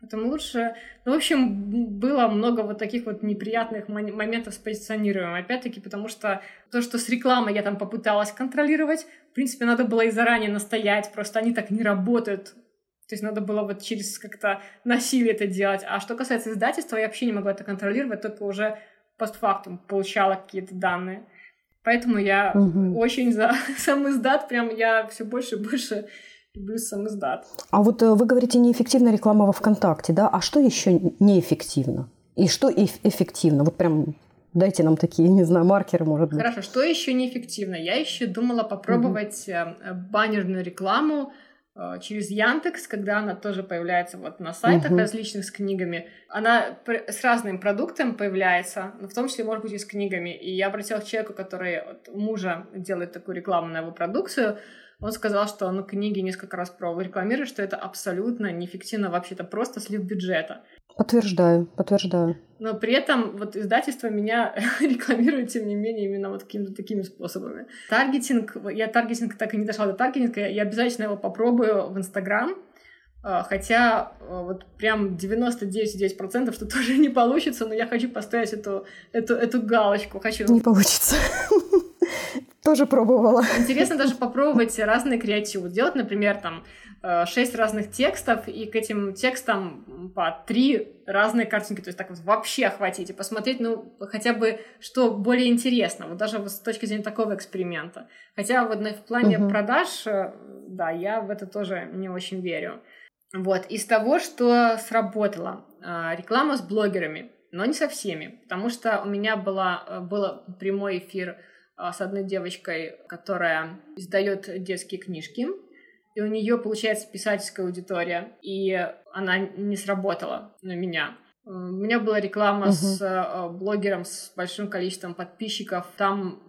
Поэтому лучше... Ну, в общем, было много вот таких вот неприятных моментов с позиционированием. Опять-таки, потому что то, что с рекламой я там попыталась контролировать, в принципе, надо было и заранее настоять, просто они так не работают. То есть надо было вот через как-то насилие это делать. А что касается издательства, я вообще не могла это контролировать, только уже постфактум получала какие-то данные. Поэтому я угу. очень за (laughs) сам издат, прям я все больше и больше люблю сам издат. А вот э, вы говорите неэффективная реклама во ВКонтакте, да? А что еще неэффективно? И что эффективно? Вот прям дайте нам такие, не знаю, маркеры, может быть. Хорошо, что еще неэффективно? Я еще думала попробовать угу. баннерную рекламу через Яндекс, когда она тоже появляется вот на сайтах uh-huh. различных с книгами. Она с разным продуктом появляется, но в том числе, может быть, и с книгами. И я обратилась к человеку, который от мужа делает такую рекламу на его продукцию. Он сказал, что он книги несколько раз пробовал рекламировать, что это абсолютно неэффективно, вообще-то просто слив бюджета. Подтверждаю, подтверждаю. Но при этом вот издательство меня (laughs) рекламирует, тем не менее, именно вот какими-то такими способами. Таргетинг, я таргетинг так и не дошла до таргетинга, я обязательно его попробую в Инстаграм, а, Хотя а, вот прям 99,9% что (laughs) тоже не получится, но я хочу поставить эту, эту, эту галочку. Хочу... Не получится. (laughs) Тоже пробовала. Интересно даже попробовать разные креативы. Делать, например, там шесть разных текстов, и к этим текстам по три разные картинки, то есть так вот вообще охватить и посмотреть, ну, хотя бы, что более интересно, вот даже вот с точки зрения такого эксперимента. Хотя вот в плане uh-huh. продаж, э, да, я в это тоже не очень верю. Вот, из того, что сработало, э, реклама с блогерами, но не со всеми, потому что у меня была, был прямой эфир с одной девочкой, которая издает детские книжки, и у нее получается писательская аудитория, и она не сработала на меня. У меня была реклама uh-huh. с э, блогером с большим количеством подписчиков. Там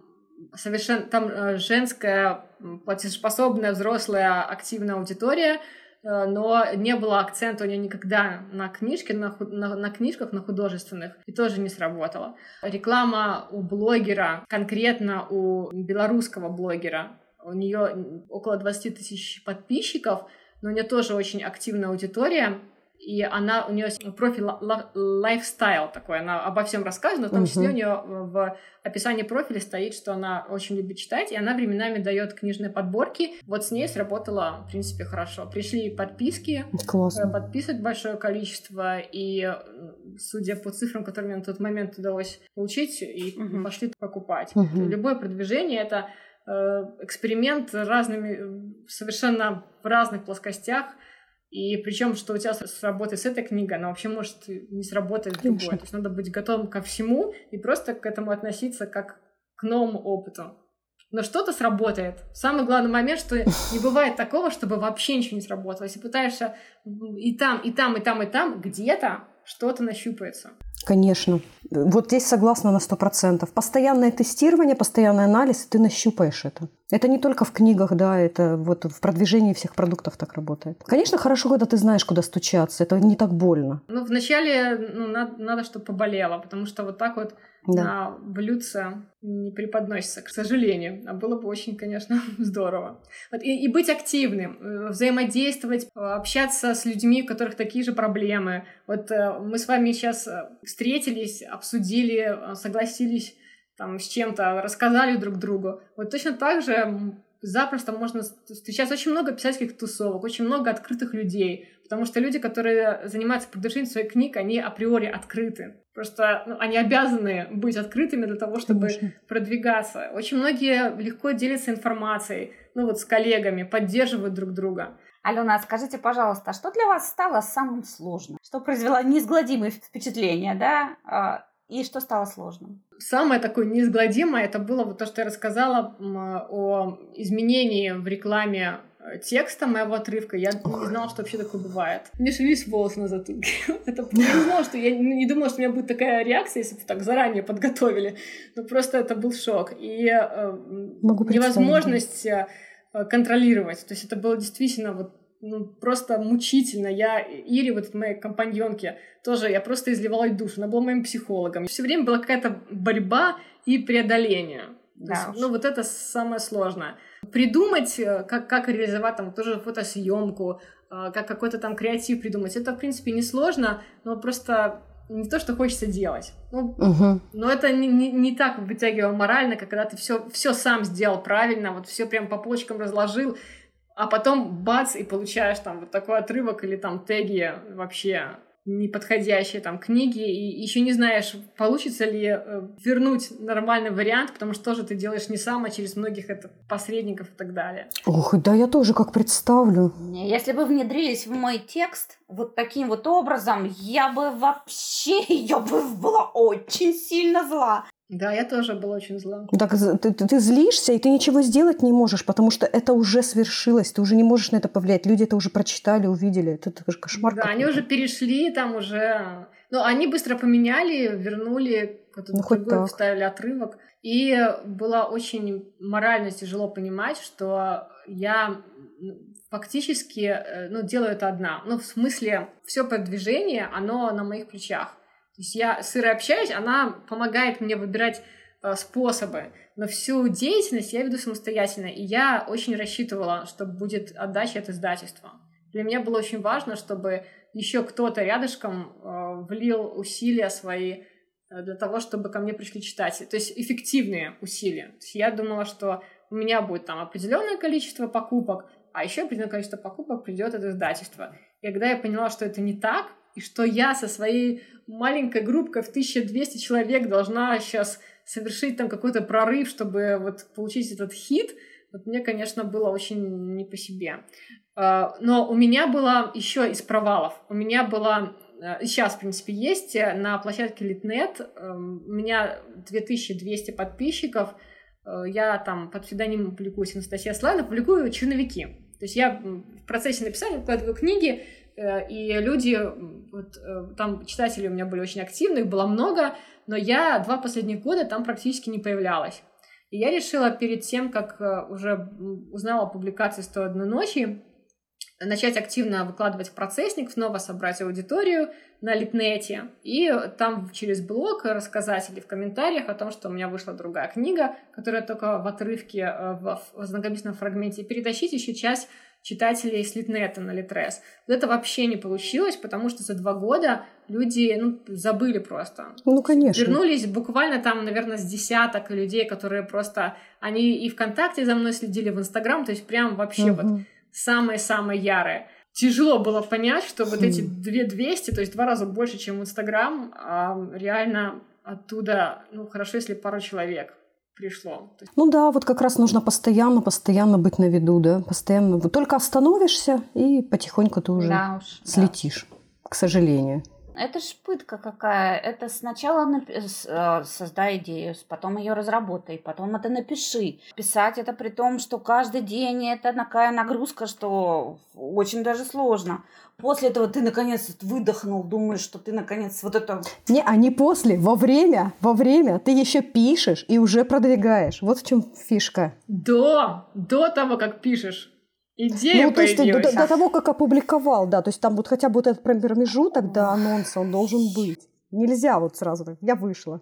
совершенно там женская платежеспособная взрослая активная аудитория, но не было акцента у нее никогда на книжке, на, на, на книжках, на художественных, и тоже не сработало. Реклама у блогера, конкретно у белорусского блогера, у нее около 20 тысяч подписчиков, но у нее тоже очень активная аудитория, и она, у нее профиль лайфстайл такой, она обо всем рассказана, в том числе uh-huh. у нее в описании профиля стоит, что она очень любит читать, и она временами дает книжные подборки. Вот с ней сработало, в принципе, хорошо. Пришли подписки, Классно. Э, подписок большое количество, и судя по цифрам, которые мне на тот момент удалось получить, и uh-huh. пошли покупать. Uh-huh. Любое продвижение — это эксперимент разными, э, совершенно в разных плоскостях. И причем, что у тебя сработает с этой книгой, она вообще может не сработать с другой. То есть надо быть готовым ко всему и просто к этому относиться как к новому опыту. Но что-то сработает. Самый главный момент, что не (laughs) бывает такого, чтобы вообще ничего не сработало. Если пытаешься и там, и там, и там, и там, где-то что-то нащупается. Конечно. Вот здесь согласна на сто процентов. Постоянное тестирование, постоянный анализ, ты нащупаешь это. Это не только в книгах, да, это вот в продвижении всех продуктов так работает. Конечно, хорошо, когда ты знаешь, куда стучаться, это не так больно. Ну, вначале ну, надо, надо, чтобы поболело, потому что вот так вот да. на блюдце не преподносится, к сожалению. А было бы очень, конечно, (laughs) здорово. Вот, и, и быть активным, э, взаимодействовать, э, общаться с людьми, у которых такие же проблемы. Вот э, мы с вами сейчас встретились, обсудили, согласились там, с чем-то, рассказали друг другу. Вот точно так же запросто можно встречать очень много писательских тусовок, очень много открытых людей, потому что люди, которые занимаются продвижением своих книг, они априори открыты. Просто ну, они обязаны быть открытыми для того, чтобы Конечно. продвигаться. Очень многие легко делятся информацией, ну вот с коллегами, поддерживают друг друга. Алена, скажите, пожалуйста, а что для вас стало самым сложным? Что произвело неизгладимое впечатление, да? А, и что стало сложным? Самое такое неизгладимое это было вот то, что я рассказала о изменении в рекламе текста моего отрывка. Я не знала, что вообще такое бывает. Мне шевелились волосы на затылке. (laughs) это я не знала, что я не думала, что у меня будет такая реакция, если бы так заранее подготовили. Но просто это был шок. И э, невозможность э, контролировать. То есть это было действительно вот ну, просто мучительно. Я Ире, вот моей компаньонке, тоже я просто изливала душу. Она была моим психологом. Все время была какая-то борьба и преодоление. Да есть, ну, вот это самое сложное. Придумать, э, как, как реализовать там тоже фотосъемку, э, как какой-то там креатив придумать, это, в принципе, несложно, но просто не то, что хочется делать. Ну, угу. Но это не, не, не так вытягивало морально, как когда ты все, все сам сделал правильно, вот все прям по полочкам разложил, а потом бац, и получаешь там вот такой отрывок или там теги вообще неподходящие там книги, и еще не знаешь, получится ли э, вернуть нормальный вариант, потому что тоже ты делаешь не сам, а через многих это посредников и так далее. Ох, да я тоже как представлю. Если бы внедрились в мой текст вот таким вот образом, я бы вообще, (laughs) я бы была очень сильно зла. Да, я тоже была очень зла. Так ты, ты, ты злишься, и ты ничего сделать не можешь, потому что это уже свершилось, ты уже не можешь на это повлиять. Люди это уже прочитали, увидели. Это, это же кошмар. Да, они уже перешли, там уже... Ну, они быстро поменяли, вернули, ну, хоть другой, вставили отрывок. И было очень морально тяжело понимать, что я фактически э, ну, делаю это одна. Ну, в смысле, все продвижение, оно на моих плечах. То есть я с Ирой общаюсь, она помогает мне выбирать э, способы, но всю деятельность я веду самостоятельно, и я очень рассчитывала, что будет отдача от издательства. Для меня было очень важно, чтобы еще кто-то рядышком э, влил усилия свои э, для того, чтобы ко мне пришли читатели. То есть эффективные усилия. То есть я думала, что у меня будет там определенное количество покупок, а еще определенное количество покупок придет от издательства. И когда я поняла, что это не так, и что я со своей маленькой группкой в 1200 человек должна сейчас совершить там какой-то прорыв, чтобы вот получить этот хит, вот мне, конечно, было очень не по себе. А, но у меня было еще из провалов. У меня было сейчас, в принципе, есть э, на площадке Литнет. Эм, у меня 2200 подписчиков. Э, я там под псевдонимом публикуюсь Анастасия Славина, публикую черновики. То есть я в процессе написания выкладываю книги, Э, и люди, вот, э, там читатели у меня были очень активны, их было много, но я два последних года там практически не появлялась. И я решила перед тем, как э, уже узнала о публикации «101 ночи», начать активно выкладывать в процессник, снова собрать аудиторию на Литнете и там через блог рассказать или в комментариях о том, что у меня вышла другая книга, которая только в отрывке, э, в, знакомительном фрагменте, перетащить еще часть читателей с Литнета на Литрес. Вот это вообще не получилось, потому что за два года люди ну, забыли просто. Ну, конечно. Вернулись буквально там, наверное, с десяток людей, которые просто... Они и ВКонтакте за мной следили, в Инстаграм, то есть прям вообще угу. вот самые-самые ярые. Тяжело было понять, что вот эти 2200, то есть два раза больше, чем в Инстаграм, а реально оттуда, ну, хорошо, если пару человек пришло. Ну да, вот как раз нужно постоянно, постоянно быть на виду, да, постоянно. Вот только остановишься, и потихоньку ты уже да уж, слетишь, да. к сожалению. Это ж пытка какая. Это сначала напи- э, создай идею, потом ее разработай, потом это напиши. Писать это при том, что каждый день это такая нагрузка, что очень даже сложно. После этого ты наконец выдохнул, думаешь, что ты наконец вот это... Не, а не после, во время, во время ты еще пишешь и уже продвигаешь. Вот в чем фишка. До, до того, как пишешь. Идея ну, то есть до, до, до того, как опубликовал, да, то есть там вот хотя бы вот этот промежуток до анонса, он должен быть. Нельзя вот сразу так, я вышла.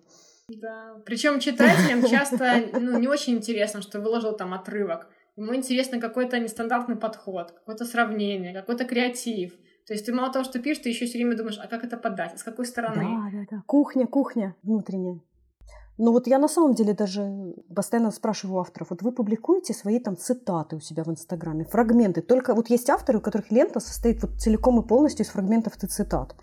Да, причем читателям часто ну, не очень интересно, что выложил там отрывок. Ему интересно какой-то нестандартный подход, какое-то сравнение, какой-то креатив. То есть ты мало того, что пишешь, ты еще все время думаешь, а как это подать, с какой стороны. Да, да, да. Кухня, кухня внутренняя. Ну вот я на самом деле даже постоянно спрашиваю авторов, вот вы публикуете свои там цитаты у себя в Инстаграме, фрагменты. Только вот есть авторы, у которых лента состоит вот целиком и полностью из фрагментов и цитат.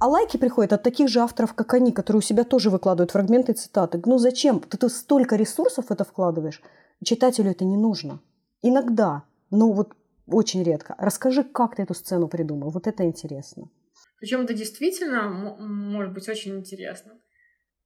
А лайки приходят от таких же авторов, как они, которые у себя тоже выкладывают фрагменты и цитаты. Ну зачем? Ты, ты столько ресурсов в это вкладываешь. Читателю это не нужно. Иногда, но вот очень редко. Расскажи, как ты эту сцену придумал. Вот это интересно. Причем это действительно может быть очень интересно.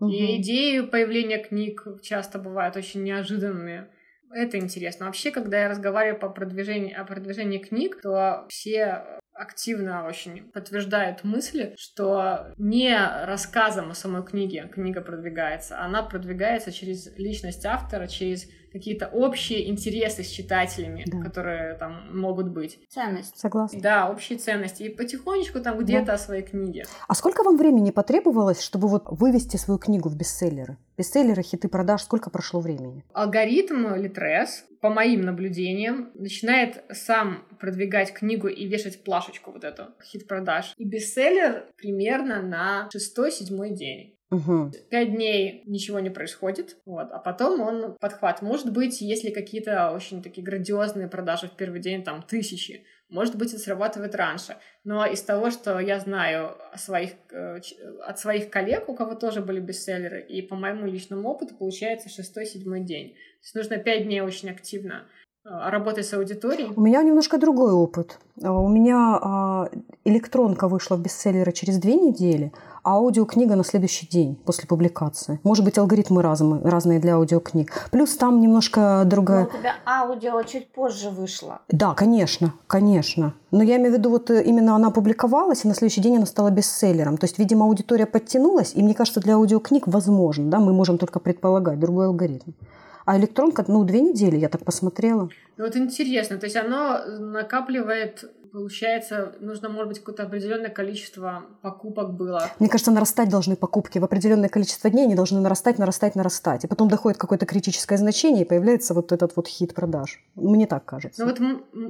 Угу. И идеи появления книг часто бывают очень неожиданными. Это интересно. Вообще, когда я разговариваю по продвижению, о продвижении книг, то все активно очень подтверждают мысли, что не рассказом о самой книге книга продвигается, она продвигается через личность автора, через какие-то общие интересы с читателями, да. которые там могут быть. Ценность. Согласна. Да, общие ценности. И потихонечку там где-то да. о своей книге. А сколько вам времени потребовалось, чтобы вот вывести свою книгу в бестселлеры? Бестселлеры, хиты продаж, сколько прошло времени? Алгоритм Литрес, по моим наблюдениям, начинает сам продвигать книгу и вешать плашечку вот эту, хит продаж. И бестселлер примерно на шестой-седьмой день. Угу. Пять дней ничего не происходит, вот, а потом он подхват. Может быть, если какие-то очень такие грандиозные продажи в первый день, там, тысячи, может быть, это срабатывает раньше. Но из того, что я знаю своих, э, от своих коллег, у кого тоже были бестселлеры, и по моему личному опыту, получается шестой-седьмой день. То есть нужно пять дней очень активно э, работать с аудиторией. У меня немножко другой опыт. А, у меня а, электронка вышла в бестселлеры через две недели, аудиокнига на следующий день после публикации. Может быть, алгоритмы разные, разные для аудиокниг. Плюс там немножко другая... Но у тебя аудио чуть позже вышло. Да, конечно, конечно. Но я имею в виду, вот э, именно она публиковалась, и на следующий день она стала бестселлером. То есть, видимо, аудитория подтянулась, и мне кажется, для аудиокниг возможно, да, мы можем только предполагать другой алгоритм. А электронка, ну, две недели, я так посмотрела. Ну, вот интересно, то есть оно накапливает Получается, нужно, может быть, какое-то определенное количество покупок было. Мне кажется, нарастать должны покупки. В определенное количество дней они должны нарастать, нарастать, нарастать. И потом доходит какое-то критическое значение, и появляется вот этот вот хит продаж. Мне так кажется. Ну вот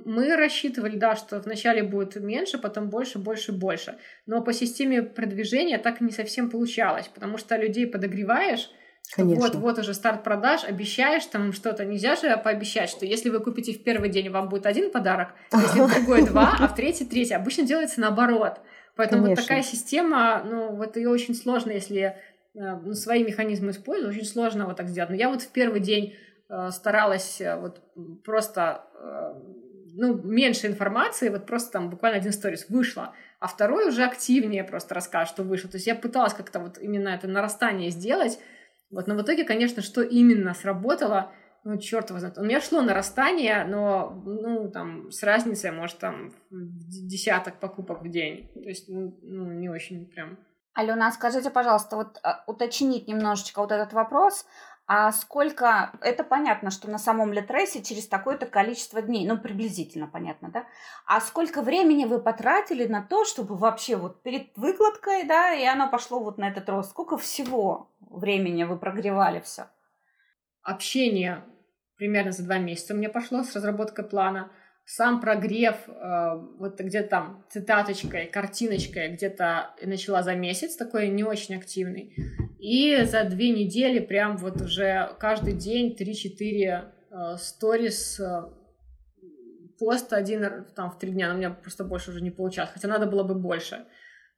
мы рассчитывали, да, что вначале будет меньше, потом больше, больше, больше. Но по системе продвижения так не совсем получалось, потому что людей подогреваешь, Конечно. Вот, вот уже старт продаж, обещаешь там что-то. Нельзя же пообещать, что если вы купите в первый день, вам будет один подарок, если в другой (laughs) два, а в третий третий. Обычно делается наоборот. Поэтому Конечно. вот такая система, ну, вот ее очень сложно, если э, ну, свои механизмы использовать, очень сложно вот так сделать. Но я вот в первый день э, старалась э, вот просто, э, ну, меньше информации, вот просто там буквально один сторис вышло, а второй уже активнее просто расскажет, что вышло. То есть я пыталась как-то вот именно это нарастание сделать, вот, но в итоге, конечно, что именно сработало, ну, черт его знает. У меня шло нарастание, но, ну, там, с разницей, может, там, десяток покупок в день. То есть, ну, ну не очень прям Алена, скажите, пожалуйста, вот а, уточнить немножечко вот этот вопрос. А сколько, это понятно, что на самом Литресе через такое-то количество дней, ну, приблизительно понятно, да? А сколько времени вы потратили на то, чтобы вообще вот перед выкладкой, да, и оно пошло вот на этот рост? Сколько всего времени вы прогревали все? Общение примерно за два месяца мне пошло с разработкой плана. Сам прогрев, э, вот где-то там цитаточкой, картиночкой где-то начала за месяц, такой не очень активный. И за две недели прям вот уже каждый день 3-4 э, сторис, э, пост один там в три дня, но у меня просто больше уже не получалось, хотя надо было бы больше.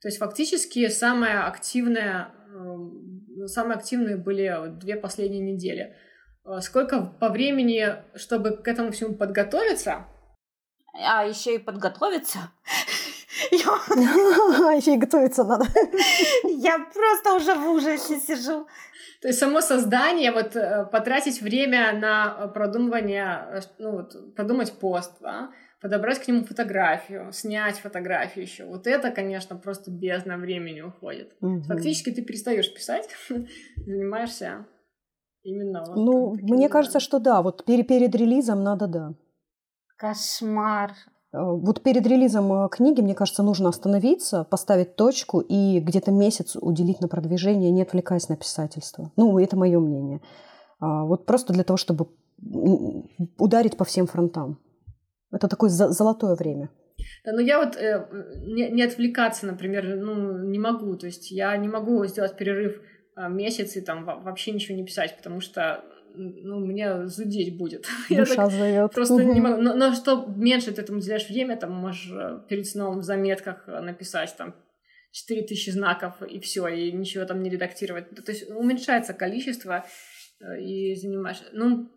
То есть фактически самая активная, э, самые активные были две последние недели. Сколько по времени, чтобы к этому всему подготовиться? А еще и подготовиться. Еще и готовиться надо. Я просто уже в ужасе сижу. То есть само создание, вот э, потратить время на продумывание, э, ну вот, продумать пост, да, подобрать к нему фотографию, снять фотографию еще. Вот это, конечно, просто бездна времени уходит. Угу. Фактически ты перестаешь писать, (laughs) занимаешься именно вот Ну, мне кажется, что да, вот перед релизом надо, да. Кошмар. Э, вот перед релизом э, книги, мне кажется, нужно остановиться, поставить точку и где-то месяц уделить на продвижение, не отвлекаясь на писательство. Ну, это мое мнение. А, вот просто для того, чтобы ударить по всем фронтам. Это такое золотое время. Да, но я вот э, не, не отвлекаться, например, ну, не могу. То есть я не могу сделать перерыв э, месяц и там вообще ничего не писать, потому что ну, мне зудеть будет. (laughs) Душа зовет. Просто не могу. Но, но что меньше ты этому уделяешь время, там можешь э, перед сном в заметках э, написать там 4000 знаков и все, и ничего там не редактировать. То есть уменьшается количество э, и занимаешь... Ну,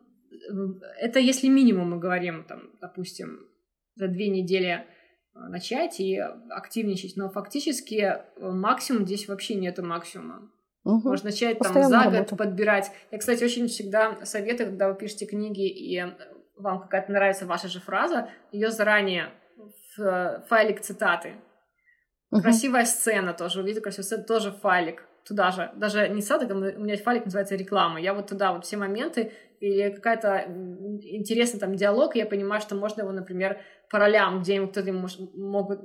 это если минимум мы говорим, там, допустим, за две недели начать и активничать, но фактически максимум здесь вообще нету максимума. Угу. Можно начать там за работа. год подбирать. Я, кстати, очень всегда советую, когда вы пишете книги и вам какая-то нравится ваша же фраза, ее заранее в файлик цитаты. Угу. Красивая сцена тоже, увидите красивую сцену, тоже файлик. Туда же, даже не садок, а у меня файлик называется реклама. Я вот туда вот все моменты или какая-то интересный там диалог, я понимаю, что можно его, например, по ролям, где кто-то может, могут,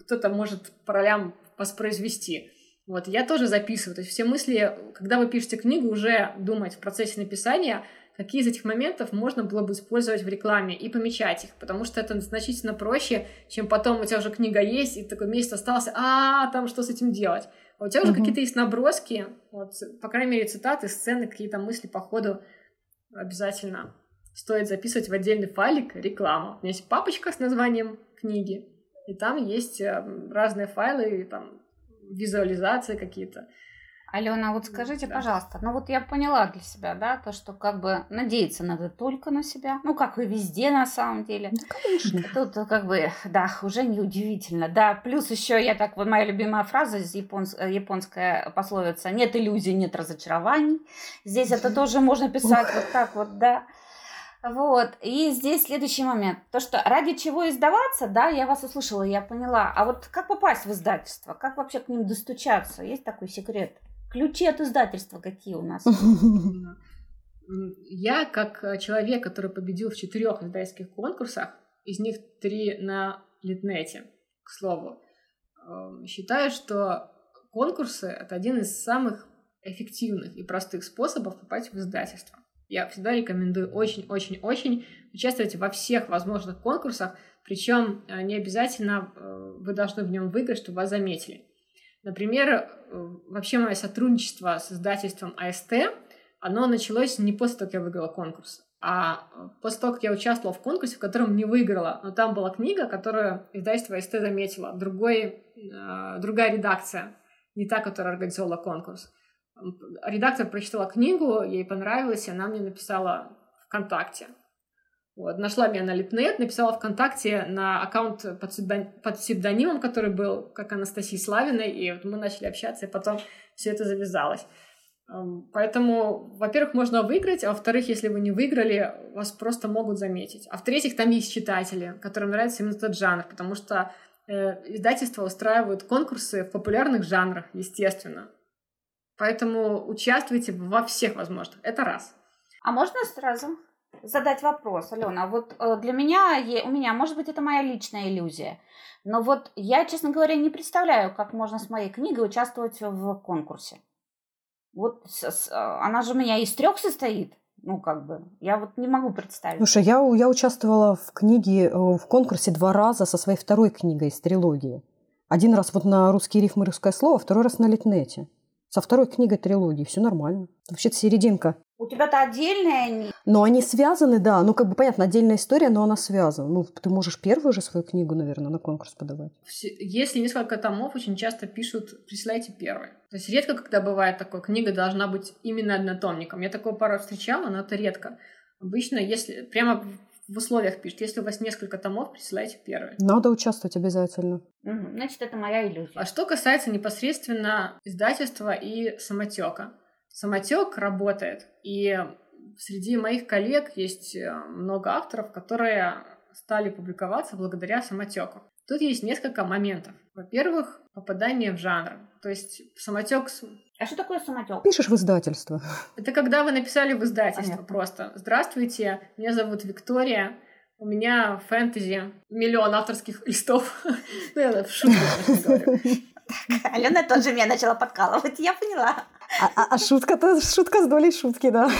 кто-то может по ролям воспроизвести. Вот, я тоже записываю. То есть все мысли, когда вы пишете книгу, уже думать в процессе написания, какие из этих моментов можно было бы использовать в рекламе и помечать их, потому что это значительно проще, чем потом у тебя уже книга есть, и такой месяц остался, а там что с этим делать? А у тебя уже uh-huh. какие-то есть наброски, вот, по крайней мере, цитаты, сцены, какие-то мысли по ходу обязательно стоит записывать в отдельный файлик рекламу. У меня есть папочка с названием книги, и там есть э, разные файлы, там визуализации какие-то. Алена, вот скажите, да. пожалуйста, ну вот я поняла для себя, да, то, что как бы надеяться надо только на себя, ну как и везде на самом деле. Ну, конечно. Тут как бы, да, уже неудивительно, да. Плюс еще я так, вот моя любимая фраза из японс, японская пословица, нет иллюзий, нет разочарований. Здесь это тоже можно писать вот так вот, да. Вот, и здесь следующий момент. То, что ради чего издаваться, да, я вас услышала, я поняла. А вот как попасть в издательство? Как вообще к ним достучаться? Есть такой секрет? Ключи от издательства какие у нас? Я, как человек, который победил в четырех издательских конкурсах, из них три на Литнете, к слову, эм, считаю, что конкурсы — это один из самых эффективных и простых способов попасть в издательство. Я всегда рекомендую очень-очень-очень участвовать во всех возможных конкурсах, причем э, не обязательно э, вы должны в нем выиграть, чтобы вас заметили. Например, э, вообще мое сотрудничество с издательством АСТ, оно началось не после того, как я выиграла конкурс, а после того, как я участвовала в конкурсе, в котором не выиграла. Но там была книга, которую издательство АСТ заметило, другой, другая редакция, не та, которая организовала конкурс редактор прочитала книгу, ей понравилось, и она мне написала ВКонтакте. Вот, нашла меня на Литнет, написала ВКонтакте на аккаунт под, псевдон... под псевдонимом, который был как Анастасии Славиной, и вот мы начали общаться, и потом все это завязалось. Поэтому, во-первых, можно выиграть, а во-вторых, если вы не выиграли, вас просто могут заметить. А в-третьих, там есть читатели, которым нравится именно этот жанр, потому что Э, издательства устраивают конкурсы в популярных жанрах, естественно. Поэтому участвуйте во всех возможных. Это раз. А можно сразу задать вопрос, Алена? Вот э, для меня, у меня, может быть, это моя личная иллюзия, но вот я, честно говоря, не представляю, как можно с моей книгой участвовать в конкурсе. Вот она же у меня из трех состоит. Ну, как бы, я вот не могу представить. Слушай, я, я участвовала в книге, э, в конкурсе два раза со своей второй книгой из трилогии. Один раз вот на русский рифм и русское слово, второй раз на литнете. Со второй книгой трилогии. Все нормально. Вообще-то серединка. У тебя-то отдельная они. Но они связаны, да. Ну, как бы понятно, отдельная история, но она связана. Ну, ты можешь первую же свою книгу, наверное, на конкурс подавать. Если несколько томов, очень часто пишут «присылайте первый». То есть редко, когда бывает такое, книга должна быть именно однотомником. Я такое пару встречала, но это редко. Обычно, если прямо в условиях пишет, если у вас несколько томов, присылайте первый. Надо участвовать обязательно. Угу, значит, это моя иллюзия. А что касается непосредственно издательства и самотека. Самотек работает, и среди моих коллег есть э, много авторов, которые стали публиковаться благодаря самотеку. Тут есть несколько моментов. Во-первых, попадание в жанр. То есть самотек... А что такое самотек? Пишешь в издательство. Это когда вы написали в издательство Понятно. просто. Здравствуйте, меня зовут Виктория, у меня фэнтези, миллион авторских листов. (laughs) Ну, я в шутку, говорю. Алена тоже меня начала подкалывать, я поняла. А, а, а шутка-то шутка с долей шутки, да.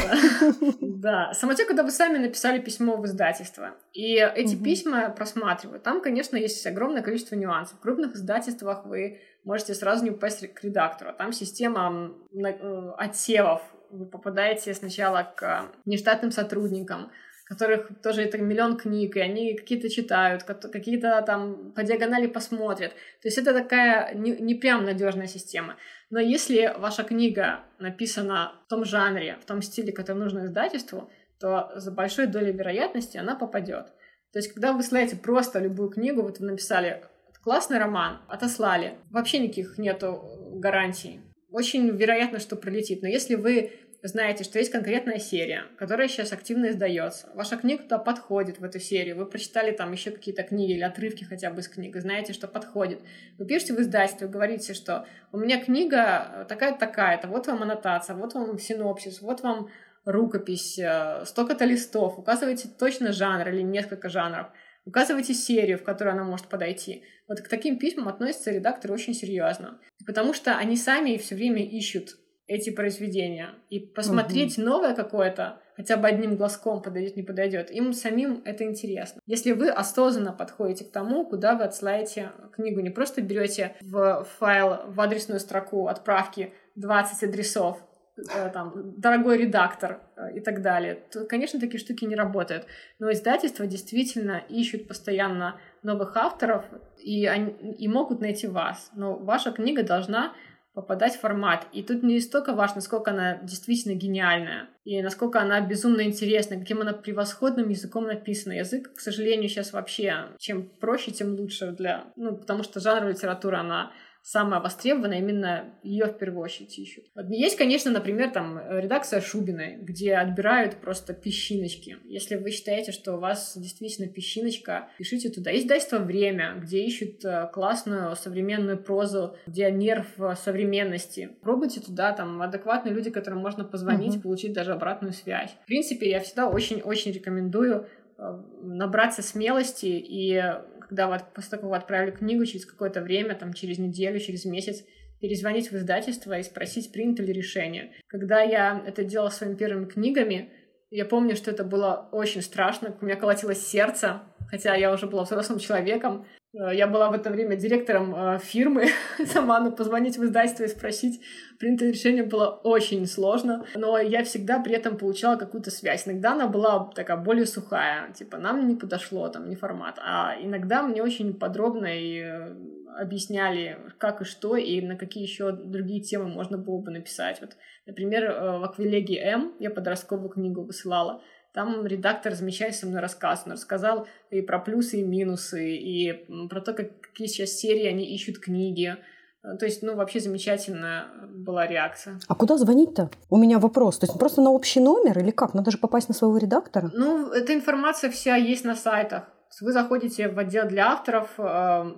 Да. Самотек, когда вы сами написали письмо в издательство, и эти письма просматривают, там, конечно, есть огромное количество нюансов. В крупных издательствах вы можете сразу не упасть к редактору. Там система э, отсевов. Вы попадаете сначала к нештатным сотрудникам, которых тоже это миллион книг, и они какие-то читают, какие-то там по диагонали посмотрят. То есть это такая не, не прям надежная система. Но если ваша книга написана в том жанре, в том стиле, который нужно издательству, то за большой долей вероятности она попадет. То есть, когда вы ссылаете просто любую книгу, вот вы написали классный роман, отослали, вообще никаких нету гарантий. Очень вероятно, что пролетит. Но если вы знаете, что есть конкретная серия, которая сейчас активно издается. Ваша книга туда подходит, в эту серию. Вы прочитали там еще какие-то книги или отрывки хотя бы из книг, и знаете, что подходит. Вы пишете в издательстве, говорите, что у меня книга такая-то, такая-то, вот вам аннотация, вот вам синопсис, вот вам рукопись, э, столько-то листов, указываете точно жанр или несколько жанров, указывайте серию, в которую она может подойти. Вот к таким письмам относятся редакторы очень серьезно, потому что они сами все время ищут эти произведения. И посмотреть угу. новое какое-то, хотя бы одним глазком подойдет, не подойдет, им самим это интересно. Если вы осознанно подходите к тому, куда вы отсылаете книгу, не просто берете в файл, в адресную строку отправки 20 адресов, э, там, дорогой редактор э, и так далее, то, конечно, такие штуки не работают. Но издательства действительно ищут постоянно новых авторов и, они, и могут найти вас. Но ваша книга должна попадать в формат. И тут не столько важно, насколько она действительно гениальная, и насколько она безумно интересна, каким она превосходным языком написана. Язык, к сожалению, сейчас вообще, чем проще, тем лучше для... Ну, потому что жанр литературы, она самая востребованная, именно ее в первую очередь ищут. Есть, конечно, например, там редакция Шубиной, где отбирают просто песчиночки. Если вы считаете, что у вас действительно песчиночка, пишите туда. Есть издательство «Время», где ищут э, классную современную прозу, где нерв современности. Пробуйте туда, там адекватные люди, которым можно позвонить, угу. получить даже обратную связь. В принципе, я всегда очень-очень рекомендую э, набраться смелости и когда вот после того, как вы отправили книгу, через какое-то время, там, через неделю, через месяц, перезвонить в издательство и спросить, принято ли решение. Когда я это делала своими первыми книгами, я помню, что это было очень страшно, у меня колотилось сердце, хотя я уже была взрослым человеком. Э, я была в это время директором э, фирмы. (laughs) Сама ну, позвонить в издательство и спросить, принято решение было очень сложно. Но я всегда при этом получала какую-то связь. Иногда она была такая более сухая, типа нам не подошло, там, не формат. А иногда мне очень подробно и э, объясняли, как и что, и на какие еще другие темы можно было бы написать. Вот, например, в Аквилегии М я подростковую книгу высылала. Там редактор замечательно со мной рассказ. Он рассказал и про плюсы и минусы, и про то, как, какие сейчас серии они ищут книги. То есть, ну, вообще замечательная была реакция. А куда звонить-то? У меня вопрос. То есть просто на общий номер или как? Надо же попасть на своего редактора? Ну, эта информация вся есть на сайтах. Вы заходите в отдел для авторов, э,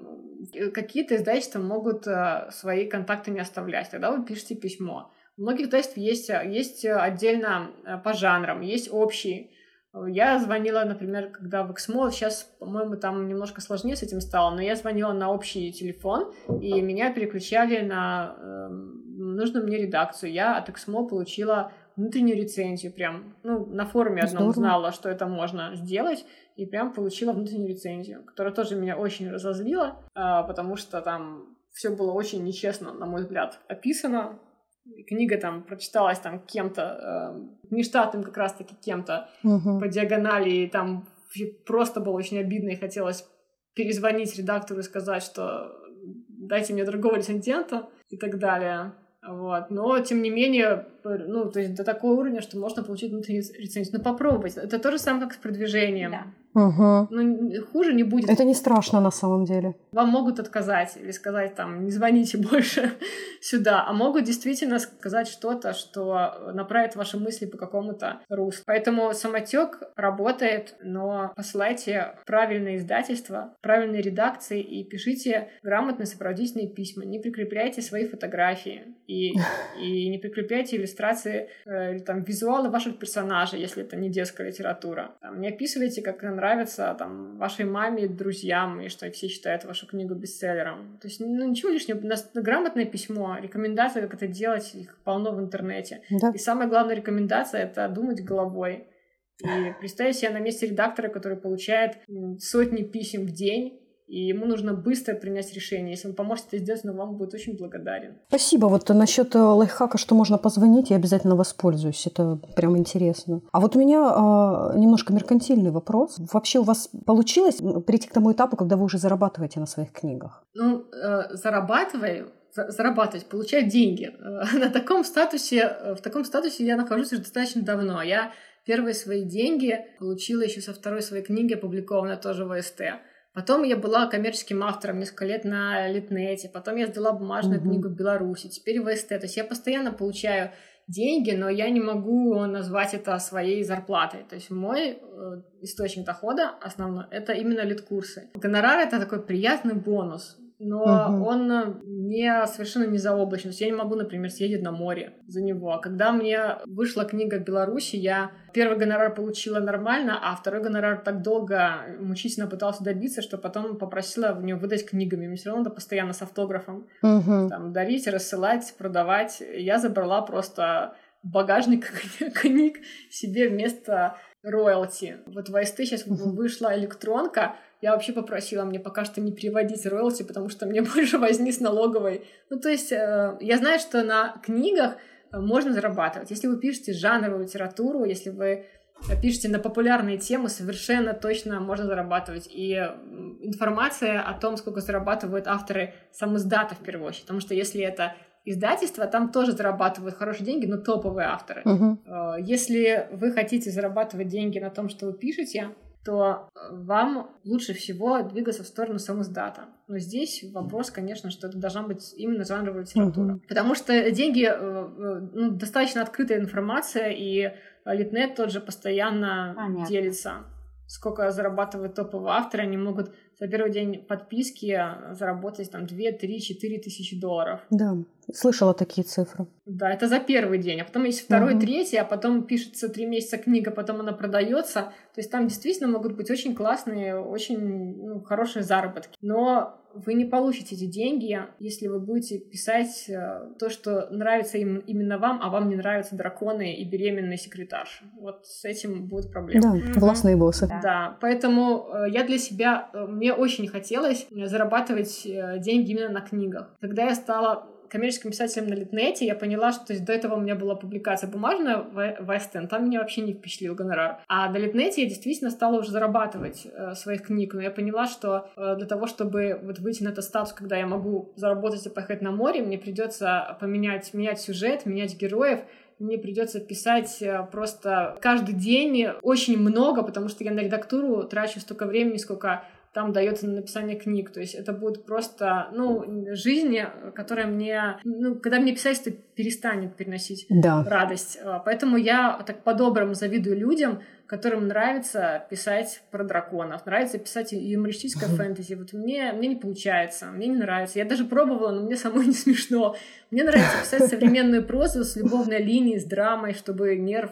Какие-то издательства могут э, свои контакты не оставлять, тогда вы пишете письмо. У многих издательств есть, есть отдельно э, по жанрам, есть общий. Я звонила, например, когда в Эксмо, сейчас, по-моему, там немножко сложнее с этим стало, но я звонила на общий телефон, и меня переключали на э, нужную мне редакцию. Я от Эксмо получила внутреннюю рецензию прям. Ну, на форуме одном знала, что это можно сделать, и прям получила внутреннюю рецензию, которая тоже меня очень разозлила, а, потому что там все было очень нечестно, на мой взгляд, описано. Книга там прочиталась там кем-то, э, нештатным как раз-таки кем-то угу. по диагонали, и там просто было очень обидно, и хотелось перезвонить редактору и сказать, что дайте мне другого рецензента и так далее. Вот. Но, тем не менее, ну, то есть до такого уровня, что можно получить внутреннюю рецензию. Ну, попробовать. Это то же самое, как с продвижением. Да. Угу. Ну, хуже не будет. Это не страшно на самом деле. Вам могут отказать или сказать там, не звоните больше (laughs) сюда, а могут действительно сказать что-то, что направит ваши мысли по какому-то руслу. Поэтому самотек работает, но посылайте правильное издательство, правильные редакции и пишите грамотные сопроводительные письма. Не прикрепляйте свои фотографии и, (laughs) и не прикрепляйте иллюстрации э, или там визуалы ваших персонажей, если это не детская литература. Там, не описывайте, как нравится там вашей маме, друзьям, и что все считают вашу книгу бестселлером. То есть, ну, ничего лишнего. У нас грамотное письмо, рекомендации, как это делать, их полно в интернете. Да. И самая главная рекомендация — это думать головой. И представить себя на месте редактора, который получает сотни писем в день, и ему нужно быстро принять решение. Если он поможет это сделать, он вам будет очень благодарен. Спасибо. Вот насчет э, лайфхака, что можно позвонить, я обязательно воспользуюсь. Это прям интересно. А вот у меня э, немножко меркантильный вопрос. Вообще у вас получилось прийти к тому этапу, когда вы уже зарабатываете на своих книгах? Ну, э, зарабатываю, зарабатывать, получать деньги. Э, (laughs) на таком статусе, э, в таком статусе я нахожусь уже достаточно давно. Я первые свои деньги получила еще со второй своей книги, опубликованной тоже в СТ. Потом я была коммерческим автором несколько лет на Литнете, потом я сдала бумажную mm-hmm. книгу в Беларуси, теперь в СТ. То есть я постоянно получаю деньги, но я не могу назвать это своей зарплатой. То есть мой э, источник дохода основной — это именно лид-курсы. Гонорар — это такой приятный бонус но угу. он э, не совершенно не заоблачный. То есть я не могу, например, съездить на море за него. А когда мне вышла книга Беларуси, я первый гонорар получила нормально, а второй гонорар так долго мучительно пытался добиться, что потом попросила в него выдать книгами. Мне все равно надо постоянно с автографом угу. там, дарить, рассылать, продавать. Я забрала просто багажник (laughs) книг себе вместо роялти. Вот в АСТ сейчас вышла электронка, я вообще попросила мне пока что не переводить роялти, потому что мне (laughs) больше возни с налоговой. Ну, то есть э, я знаю, что на книгах э, можно зарабатывать. Если вы пишете жанровую литературу, если вы пишете на популярные темы, совершенно точно можно зарабатывать. И информация о том, сколько зарабатывают авторы сам издата в первую очередь. Потому что если это издательство, там тоже зарабатывают хорошие деньги, но топовые авторы. Uh-huh. Если вы хотите зарабатывать деньги на том, что вы пишете, то э, вам лучше всего двигаться в сторону самоздата. Но здесь вопрос, конечно, что это должна быть именно жанровая литература. Uh-huh. Потому что деньги, э, э, ну, достаточно открытая информация, и Литнет тот же постоянно Понятно. делится сколько зарабатывают топовые авторы, они могут за первый день подписки заработать там 2, 3, 4 тысячи долларов. Да, слышала такие цифры. Да, это за первый день, а потом есть второй, угу. третий, а потом пишется три месяца книга, потом она продается. То есть там действительно могут быть очень классные, очень ну, хорошие заработки. Но вы не получите эти деньги, если вы будете писать э, то, что нравится им, именно вам, а вам не нравятся драконы и беременные секретарши. Вот с этим будет проблема. Да, властные боссы. Да, да поэтому э, я для себя, э, мне очень хотелось зарабатывать деньги именно на книгах. Когда я стала коммерческим писателем на Литнете, я поняла, что то есть, до этого у меня была публикация бумажная в Вестен, там меня вообще не впечатлил гонорар. А на Литнете я действительно стала уже зарабатывать э, своих книг, но я поняла, что э, для того, чтобы вот выйти на этот статус, когда я могу заработать и поехать на море, мне придется поменять, менять сюжет, менять героев, мне придется писать э, просто каждый день очень много, потому что я на редактуру трачу столько времени, сколько там дается на написание книг. То есть это будет просто, ну, жизнь, которая мне... Ну, когда мне писательство перестанет переносить да. радость. Поэтому я так по-доброму завидую людям, которым нравится писать про драконов, нравится писать юмористическое фэнтези. Вот мне, мне не получается, мне не нравится. Я даже пробовала, но мне самой (laughs) не смешно. Мне нравится писать современную прозу с любовной линией, с драмой, чтобы нерв,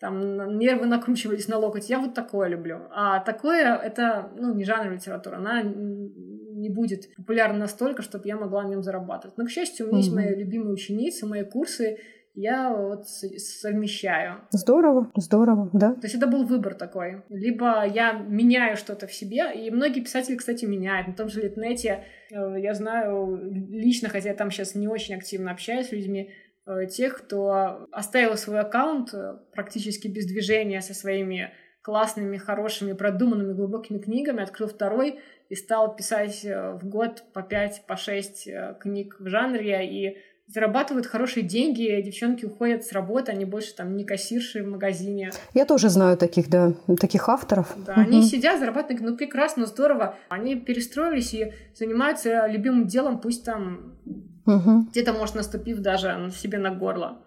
там, нервы накручивались на локоть. Я вот такое люблю. А такое — это ну, не жанр литературы. Она не будет популярна настолько, чтобы я могла на нем зарабатывать. Но, к счастью, у меня mm-hmm. есть мои любимые ученицы, мои курсы, я вот совмещаю. Здорово, здорово, да. То есть это был выбор такой. Либо я меняю что-то в себе, и многие писатели, кстати, меняют. На том же Литнете э, я знаю лично, хотя я там сейчас не очень активно общаюсь с людьми, э, тех, кто оставил свой аккаунт э, практически без движения со своими классными, хорошими, продуманными, глубокими книгами, открыл второй и стал писать в год по пять, по шесть книг в жанре, и зарабатывают хорошие деньги, девчонки уходят с работы, они больше там не кассирши в магазине. Я тоже знаю таких, да, таких авторов. Да, угу. они сидят, зарабатывают, ну прекрасно, здорово. Они перестроились и занимаются любимым делом, пусть там угу. где-то, может, наступив даже себе на горло.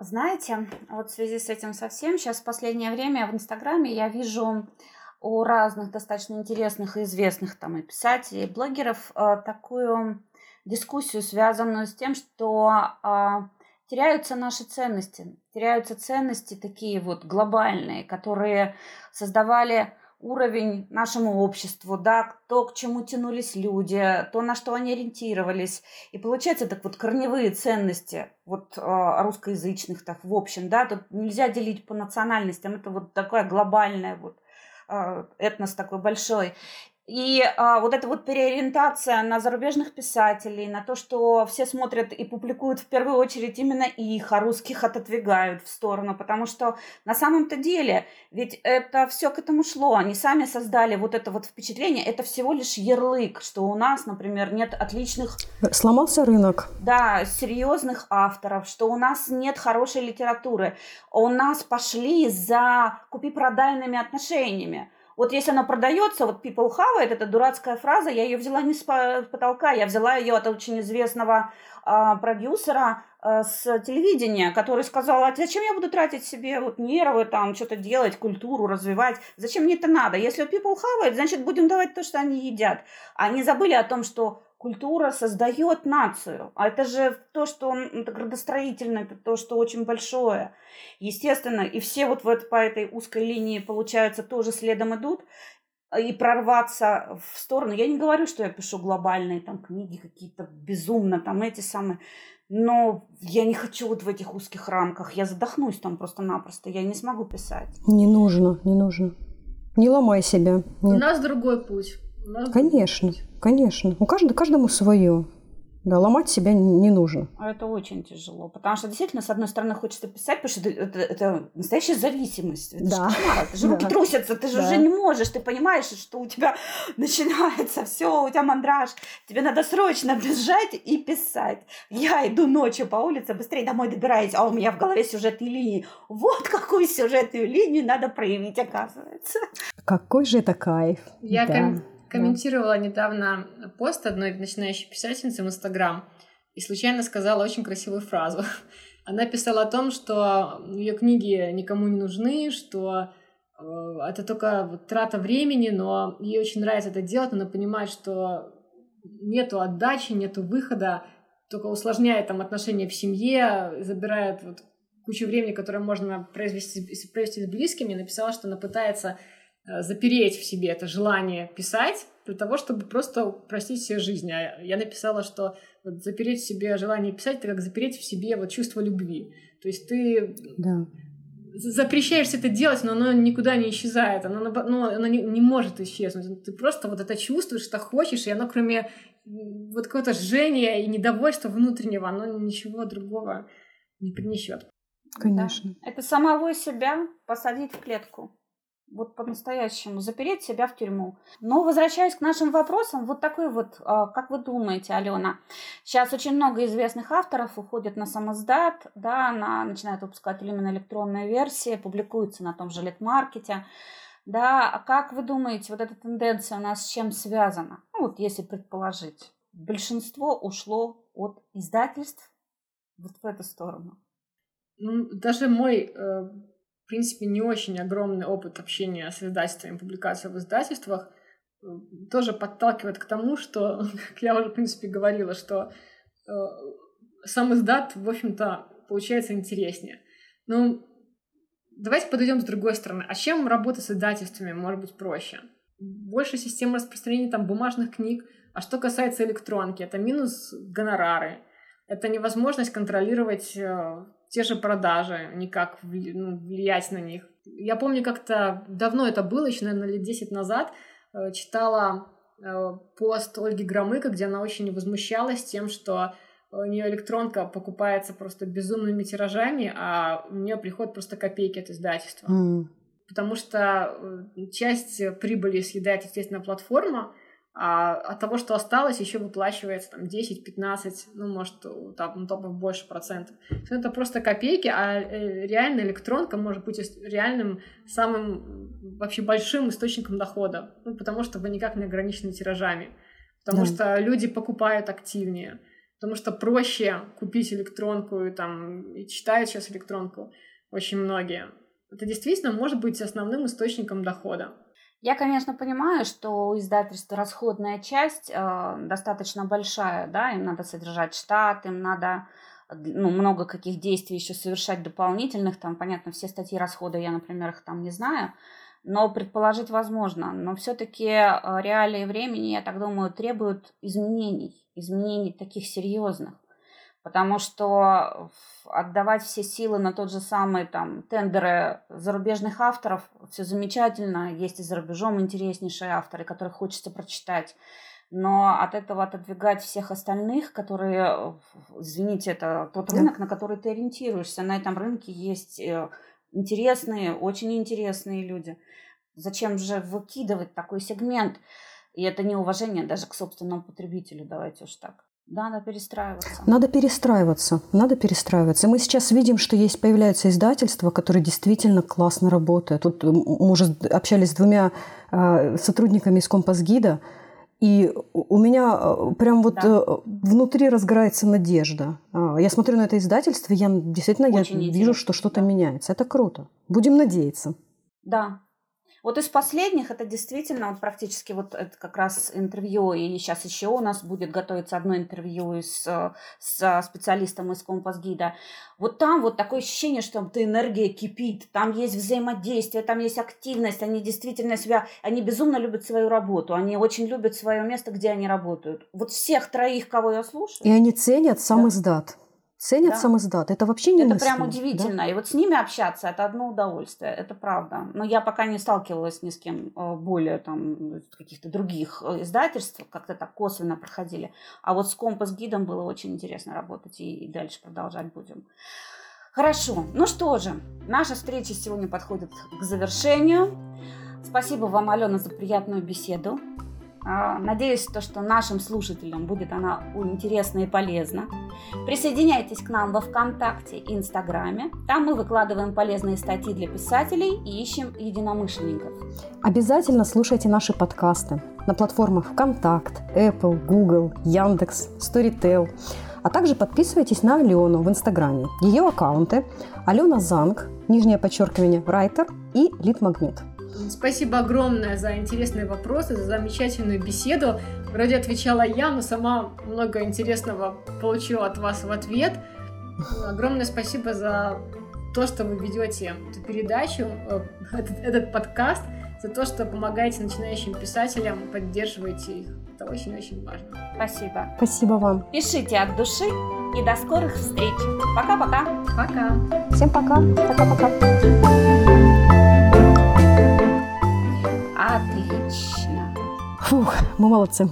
Знаете, вот в связи с этим совсем, сейчас в последнее время в Инстаграме я вижу у разных достаточно интересных и известных там и писателей, и блогеров э, такую дискуссию, связанную с тем, что а, теряются наши ценности, теряются ценности такие вот глобальные, которые создавали уровень нашему обществу, да, то, к чему тянулись люди, то, на что они ориентировались. И получается так вот корневые ценности вот э, русскоязычных, так в общем, да, тут нельзя делить по национальностям, это вот такая глобальная вот э, этнос такой большой. И а, вот эта вот переориентация на зарубежных писателей, на то, что все смотрят и публикуют в первую очередь именно их, а русских отодвигают в сторону, потому что на самом-то деле ведь это все к этому шло. Они сами создали вот это вот впечатление. Это всего лишь ярлык, что у нас, например, нет отличных... Сломался рынок. Да, серьезных авторов, что у нас нет хорошей литературы. У нас пошли за купи-продайными отношениями. Вот если она продается, вот people have it, это дурацкая фраза, я ее взяла не с потолка, я взяла ее от очень известного а, продюсера а, с телевидения, который сказал, а зачем я буду тратить себе вот нервы, там, что-то делать, культуру развивать, зачем мне это надо? Если people have it, значит, будем давать то, что они едят. Они забыли о том, что культура создает нацию. А это же то, что это градостроительно, это то, что очень большое. Естественно, и все вот, вот по этой узкой линии, получается, тоже следом идут и прорваться в сторону. Я не говорю, что я пишу глобальные там книги какие-то безумно, там эти самые, но я не хочу вот в этих узких рамках. Я задохнусь там просто-напросто. Я не смогу писать. Не нужно, не нужно. Не ломай себя. Нет. У нас другой путь. Конечно, конечно. У каждого, каждому свое. Да, ломать себя не нужно. А это очень тяжело, потому что действительно, с одной стороны, хочется писать, потому что это, это, это настоящая зависимость. Это да. же (laughs) кошмар, же руки да. трусятся, ты же да. уже не можешь, ты понимаешь, что у тебя (laughs) начинается все, у тебя мандраж, тебе надо срочно бежать и писать. Я иду ночью по улице, быстрее домой добираюсь, а у меня в голове сюжетные линии. Вот какую сюжетную линию надо проявить, оказывается. Какой же это кайф. Я да комментировала недавно пост одной начинающей писательницы в Инстаграм и случайно сказала очень красивую фразу. (laughs) Она писала о том, что ее книги никому не нужны, что э, это только трата времени, но ей очень нравится это делать, она понимает, что нету отдачи, нету выхода, только усложняет там отношения в семье, забирает вот кучу времени, которое можно произвести, провести с близкими, написала, что она пытается запереть в себе это желание писать для того, чтобы просто упростить себе жизнь. А я написала, что вот запереть в себе желание писать, это как запереть в себе вот чувство любви. То есть ты да. запрещаешь это делать, но оно никуда не исчезает, оно, ну, оно не, не может исчезнуть. Ты просто вот это чувствуешь, что хочешь, и оно кроме вот какого-то жжения и недовольства внутреннего, оно ничего другого не принесет. Конечно. Да. Это самого себя посадить в клетку вот по-настоящему, запереть себя в тюрьму. Но возвращаясь к нашим вопросам, вот такой вот, а, как вы думаете, Алена, сейчас очень много известных авторов уходят на самоздат, да, на, начинают выпускать именно электронные версии, публикуются на том же литмаркете. Да, а как вы думаете, вот эта тенденция у нас с чем связана? Ну, вот если предположить, большинство ушло от издательств вот в эту сторону? Ну, даже мой, э, в принципе, не очень огромный опыт общения с издательствами, публикацией в издательствах э, тоже подталкивает к тому, что, (laughs) как я уже, в принципе, говорила, что э, сам издат, в общем-то, получается интереснее. Ну, давайте подойдем с другой стороны. А чем работа с издательствами может быть проще? Больше систем распространения там бумажных книг. А что касается электронки, это минус гонорары. Это невозможность контролировать э, те же продажи, никак ну, влиять на них. Я помню, как-то давно это было, еще, наверное, лет 10 назад, э, читала э, пост Ольги Громыко, где она очень возмущалась тем, что у нее электронка покупается просто безумными тиражами, а у нее приходят просто копейки от издательства. Mm. Потому что э, часть прибыли съедает, естественно, платформа, а от того, что осталось, еще выплачивается там 10-15, ну, может, там топов больше процентов. Это просто копейки, а э, реально электронка может быть реальным самым вообще большим источником дохода, ну, потому что вы никак не ограничены тиражами, потому да. что люди покупают активнее потому что проще купить электронку и там и читают сейчас электронку очень многие. Это действительно может быть основным источником дохода. Я, конечно, понимаю, что у издательства расходная часть э, достаточно большая, да, им надо содержать штат, им надо ну, много каких действий еще совершать дополнительных, там, понятно, все статьи расхода, я, например, их там не знаю, но предположить возможно. Но все-таки э, реалии времени, я так думаю, требуют изменений, изменений таких серьезных. Потому что отдавать все силы на тот же самый там тендеры зарубежных авторов, все замечательно, есть и за рубежом интереснейшие авторы, которых хочется прочитать. Но от этого отодвигать всех остальных, которые, извините, это тот рынок, на который ты ориентируешься. На этом рынке есть э, интересные, очень интересные люди. Зачем же выкидывать такой сегмент? И это неуважение даже к собственному потребителю, давайте уж так. Да, надо перестраиваться. Надо перестраиваться, надо перестраиваться. Мы сейчас видим, что есть появляются издательства, которые действительно классно работают. Тут мы уже общались с двумя э, сотрудниками из Компас-гида, и у меня э, прям вот да. Э, внутри разгорается надежда. А, я смотрю на это издательство, я действительно я вижу, что что-то да. меняется. Это круто. Будем надеяться. Да, вот из последних это действительно вот практически вот это как раз интервью, и сейчас еще у нас будет готовиться одно интервью с, с специалистом из Компас-гида. Вот там вот такое ощущение, что там энергия кипит, там есть взаимодействие, там есть активность, они действительно себя, они безумно любят свою работу, они очень любят свое место, где они работают. Вот всех троих, кого я слушаю. И они ценят сам да. издат ценят да. сам издат. Это вообще не Это прям удивительно. Да? И вот с ними общаться это одно удовольствие, это правда. Но я пока не сталкивалась ни с кем э, более там каких-то других э, издательств, как-то так косвенно проходили. А вот с компас-гидом было очень интересно работать и, и дальше продолжать будем. Хорошо. Ну что же, наша встреча сегодня подходит к завершению. Спасибо вам, Алена, за приятную беседу. А, надеюсь, то, что нашим слушателям будет она интересна и полезна. Присоединяйтесь к нам во ВКонтакте и Инстаграме. Там мы выкладываем полезные статьи для писателей и ищем единомышленников. Обязательно слушайте наши подкасты на платформах ВКонтакт, Apple, Google, Яндекс, Storytel. А также подписывайтесь на Алену в Инстаграме. Ее аккаунты Алена Занг, нижнее подчеркивание, Райтер и Литмагнит. Спасибо огромное за интересные вопросы, за замечательную беседу. Вроде отвечала я, но сама много интересного получила от вас в ответ. Огромное спасибо за то, что вы ведете эту передачу, э, этот, этот подкаст, за то, что помогаете начинающим писателям, поддерживаете их. Это очень-очень важно. Спасибо. Спасибо вам. Пишите от души и до скорых встреч. Пока-пока. Пока. Всем пока. Пока-пока. Фух, мы молодцы.